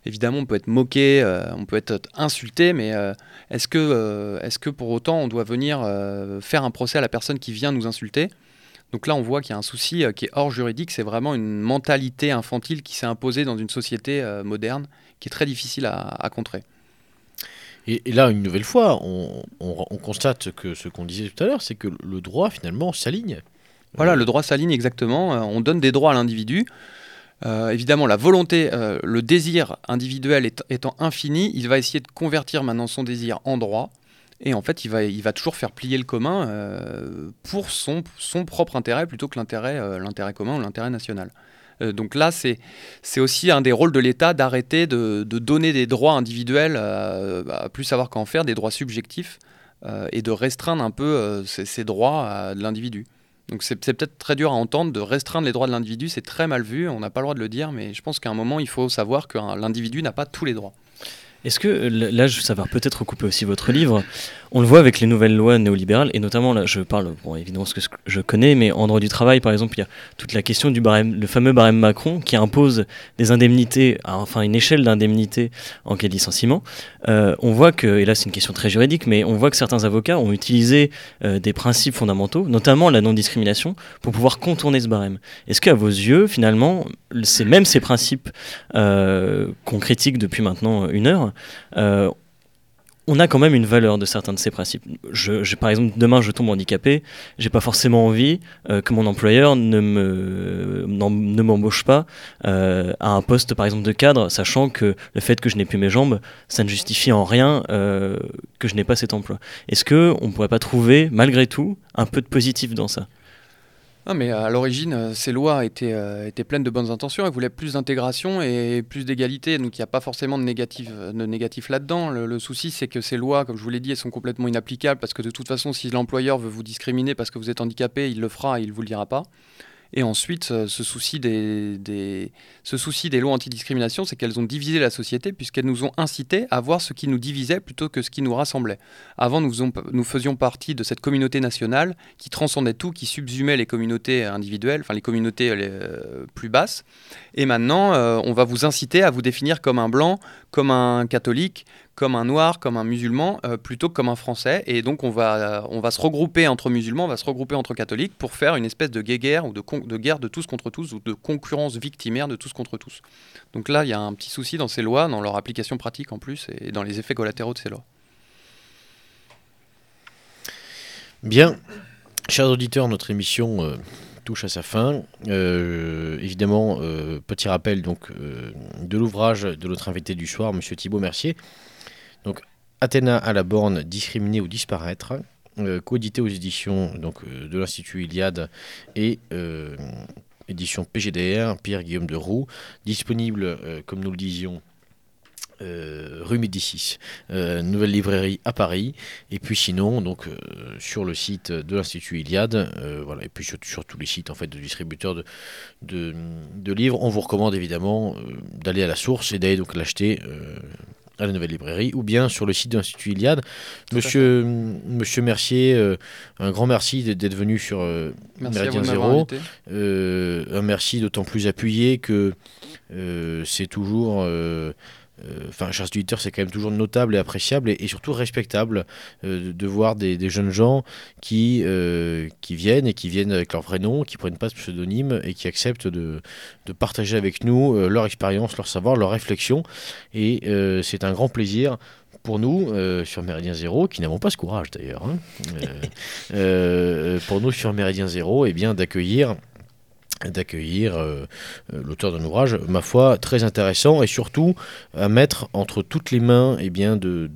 Évidemment, on peut être moqué, euh, on peut être insulté, mais euh, est-ce que, euh, que pour autant on doit venir faire un procès à la personne qui vient nous insulter? Donc là, on voit qu'il y a un souci qui est hors juridique, c'est vraiment une mentalité infantile qui s'est imposée dans une société moderne, qui est très difficile à, contrer. Et, là, une nouvelle fois, on constate que ce qu'on disait tout à l'heure, c'est que le droit, finalement, s'aligne. Voilà, le droit s'aligne exactement. Euh, on donne des droits à l'individu. Euh, évidemment, la volonté, euh, le désir individuel étant infini, il va essayer de convertir maintenant son désir en droit. Et en fait, il va, il va toujours faire plier le commun pour son, son propre intérêt plutôt que l'intérêt commun ou l'intérêt national. donc là, c'est aussi un des rôles de l'État d'arrêter de, de, donner des droits individuels, à plus savoir qu'en faire, des droits subjectifs, et de restreindre un peu ces, droits de l'individu. Donc c'est peut-être très dur à entendre de restreindre les droits de l'individu, c'est très mal vu, on n'a pas le droit de le dire, mais je pense qu'à un moment, il faut savoir que l'individu n'a pas tous les droits. Est-ce que, là, ça va peut-être recouper aussi votre livre, on le voit avec les nouvelles lois néolibérales, et notamment, là, je parle, bon, évidemment, ce que je connais, mais en droit du travail, par exemple, il y a toute la question du barème, le fameux barème Macron, qui impose des indemnités, enfin une échelle d'indemnité en cas de licenciement. Euh, on voit que, et là c'est une question très juridique, mais on voit que certains avocats ont utilisé euh, des principes fondamentaux, notamment la non-discrimination, pour pouvoir contourner ce barème. Est-ce qu'à vos yeux, finalement, c'est même ces principes euh, qu'on critique depuis maintenant une heure, on a quand même une valeur de certains de ces principes. Je, par exemple, demain je tombe handicapé, j'ai pas forcément envie euh, que mon employeur ne me ne m'embauche pas euh, à un poste par exemple de cadre, sachant que le fait que je n'ai plus mes jambes, ça ne justifie en rien euh, que je n'ai pas cet emploi. Est-ce que on pourrait pas trouver malgré tout un peu de positif dans ça? Mais à l'origine, euh, ces lois étaient, euh, étaient pleines de bonnes intentions. Elles voulaient plus d'intégration et plus d'égalité. Donc il n'y a pas forcément de négatif, de négatif là-dedans. Le, souci, c'est que ces lois, comme je vous l'ai dit, elles sont complètement inapplicables parce que de toute façon, si l'employeur veut vous discriminer parce que vous êtes handicapé, il le fera et il ne vous le dira pas. Et ensuite, euh, ce souci des, lois antidiscrimination, c'est qu'elles ont divisé la société puisqu'elles nous ont incité à voir ce qui nous divisait plutôt que ce qui nous rassemblait. Avant, nous, faisions partie de cette communauté nationale qui transcendait tout, qui subsumait les communautés individuelles, enfin les communautés euh, plus basses. Et maintenant, euh, on va vous inciter à vous définir comme un blanc, comme un catholique, comme un noir, comme un musulman, euh, plutôt que comme un français. Et donc on va, on va se regrouper entre musulmans, on va se regrouper entre catholiques pour faire une espèce de guerre ou de, de guerre de tous contre tous ou de concurrence victimaire de tous contre tous. Donc là, il y a un petit souci dans ces lois, dans leur application pratique en plus, et dans les effets collatéraux de ces lois. Bien, chers auditeurs, notre émission euh, touche à sa fin. Euh, évidemment, petit rappel donc de l'ouvrage de notre invité du soir, Monsieur Thibault Mercier. Donc, Athéna à la borne, discriminer ou disparaître, euh, coédité aux éditions donc, euh, de l'Institut Iliade et euh, édition PGDR, Pierre-Guillaume de Roux, disponible, comme nous le disions, rue Médicis, nouvelle librairie à Paris. Et puis sinon, donc sur le site de l'Institut Iliade, voilà, et puis sur, tous les sites en fait de distributeurs de, de, de livres, on vous recommande évidemment d'aller à la source et d'aller donc l'acheter à la nouvelle librairie ou bien sur le site de l'Institut Iliade. Monsieur, Monsieur Mercier, euh, un grand merci d'être venu sur euh, Méridien Zéro. Euh, un merci d'autant plus appuyé que c'est toujours euh, enfin, Charles Twitter, c'est quand même toujours notable et appréciable et, surtout respectable euh, de voir des, jeunes gens qui, euh, qui viennent et qui viennent avec leur vrai nom, qui prennent pas de pseudonyme et qui acceptent de, de partager avec nous leur expérience, leur savoir, leur réflexion. Et c'est un grand plaisir pour nous, sur Méridien Zéro, qui n'avons pas ce courage d'ailleurs, hein, (laughs) pour nous sur Méridien Zéro, et eh bien d'accueillir d'accueillir euh, euh, l'auteur d'un ouvrage, ma foi, très intéressant et surtout à mettre entre toutes les mains eh bien, de,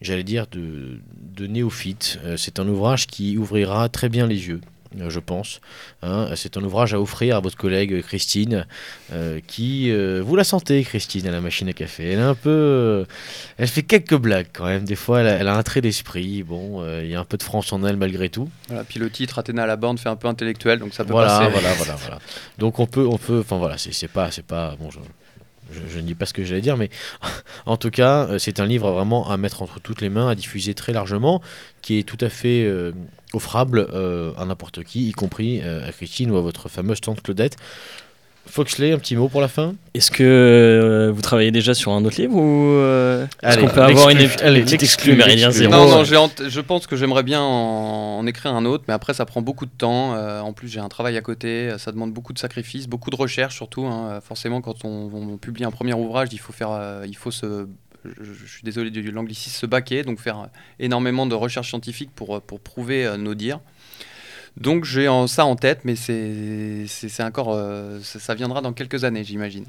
j'allais dire, de, de néophytes. Euh, c'est un ouvrage qui ouvrira très bien les yeux je pense. Hein. c'est un ouvrage à offrir à votre collègue Christine, euh, qui... Euh, vous la sentez, Christine, à la machine à café. Elle est un peu... elle fait quelques blagues quand même. Des fois, elle a, un trait d'esprit. Bon, il y a un peu de France en elle malgré tout. Voilà, puis le titre, Athéna à la bande, fait un peu intellectuel, donc ça peut voilà, passer. Voilà, voilà, voilà. Donc on peut... On peut enfin voilà, c'est pas... C'est pas bon, je, ne dis pas ce que j'allais dire, mais (laughs) en tout cas, euh, c'est un livre vraiment à mettre entre toutes les mains, à diffuser très largement, qui est tout à fait euh, offrable euh, à n'importe qui, y compris à Christine ou à votre fameuse tante Claudette. Foxley, un petit mot pour la fin? Est-ce que euh, vous travaillez déjà sur un autre livre ou euh, est-ce qu'on peut avoir une, petite exclue Méridien Zéro Non, non, je pense que j'aimerais bien en, écrire un autre, mais après ça prend beaucoup de temps. Euh, en plus, j'ai un travail à côté, ça demande beaucoup de sacrifices, beaucoup de recherche surtout. Hein. Forcément, quand on, publie un premier ouvrage, il faut faire, il faut se je, suis désolé du l'anglicisme, se baquer, donc faire énormément de recherches scientifiques pour, pour prouver nos dires. Donc j'ai ça en tête, mais c'est encore, euh, ça, viendra dans quelques années, j'imagine.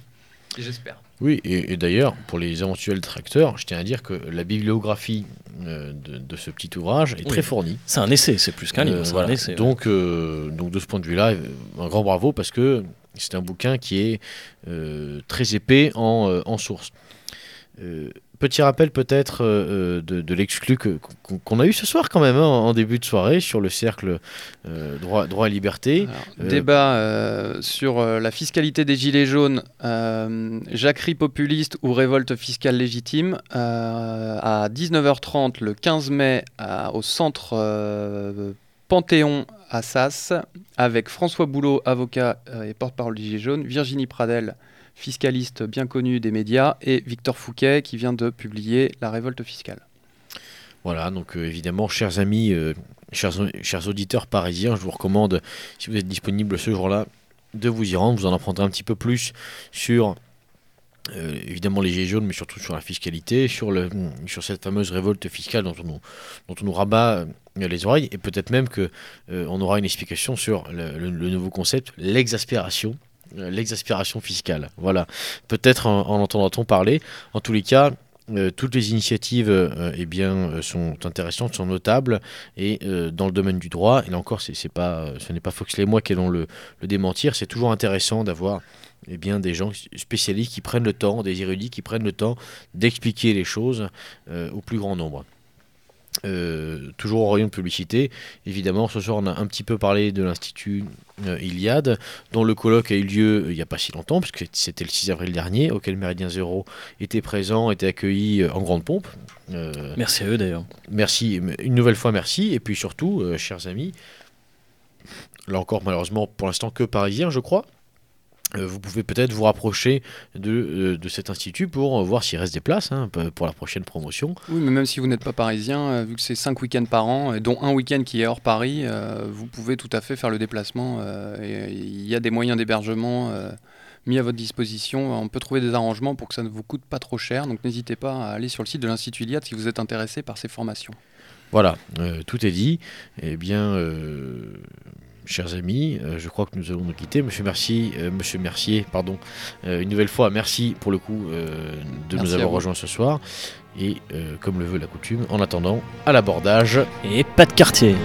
J'espère. Oui, et, d'ailleurs, pour les éventuels tracteurs, je tiens à dire que la bibliographie euh, de, ce petit ouvrage est très fournie. C'est un essai, c'est plus qu'un livre. Euh, essai, donc, donc de ce point de vue-là, un grand bravo parce que c'est un bouquin qui est très épais en, en source. Petit rappel peut-être euh, euh, de, l'exclu qu'on a eu ce soir quand même, hein, en début de soirée, sur le cercle euh, droit, droit et liberté. débat sur la fiscalité des gilets jaunes, jacquerie populiste ou révolte fiscale légitime, à 19h30 le 15 mai au centre Panthéon à Sas, avec François Boulot, avocat et porte-parole des gilets jaunes, Virginie Pradel, fiscaliste bien connu des médias, et Victor Fouquet qui vient de publier La révolte fiscale. Voilà, donc euh, évidemment, chers amis, euh, chers, auditeurs parisiens, je vous recommande, si vous êtes disponible ce jour-là, de vous y rendre. Vous en apprendrez un petit peu plus sur euh, évidemment les gilets jaunes, mais surtout sur la fiscalité, sur, le, sur cette fameuse révolte fiscale dont on nous, dont on nous rabat les oreilles, et peut-être même qu'on on aura une explication sur le nouveau concept, l'exaspération. Euh, l'exaspération fiscale. Voilà. Peut-être en, entendra-t-on parler. En tous les cas, euh, toutes les initiatives euh, eh bien, sont intéressantes, sont notables, et dans le domaine du droit, et là encore, c'est, pas, ce n'est pas Foxley et moi qui allons le, le démentir, c'est toujours intéressant d'avoir eh bien, des gens spécialistes qui prennent le temps, des érudits qui prennent le temps d'expliquer les choses au plus grand nombre. Euh, toujours au rayon de publicité. Évidemment, ce soir, on a un petit peu parlé de l'Institut euh, Iliade, dont le colloque a eu lieu euh, il n'y a pas si longtemps, puisque c'était le 6 avril dernier, auquel Méridien Zéro était présent, était accueilli en grande pompe. merci à eux d'ailleurs. Merci, une nouvelle fois merci, et puis surtout, chers amis, là encore malheureusement pour l'instant que parisien, je crois. Euh, vous pouvez peut-être vous rapprocher de, euh, de, cet institut pour euh, voir s'il reste des places hein, pour la prochaine promotion. Oui, mais même si vous n'êtes pas parisien, vu que c'est 5 week-ends par an, dont un week-end qui est hors Paris, vous pouvez tout à fait faire le déplacement. Il y a des moyens d'hébergement mis à votre disposition. On peut trouver des arrangements pour que ça ne vous coûte pas trop cher. Donc n'hésitez pas à aller sur le site de l'Institut Iliade si vous êtes intéressé par ces formations. Voilà, tout est dit. Eh bien, chers amis, euh, je crois que nous allons nous quitter. Monsieur Mercier, euh, Monsieur Mercier pardon, euh, une nouvelle fois, merci pour le coup de nous avoir rejoints ce soir. Et comme le veut la coutume, en attendant, à l'abordage. Et pas de quartier.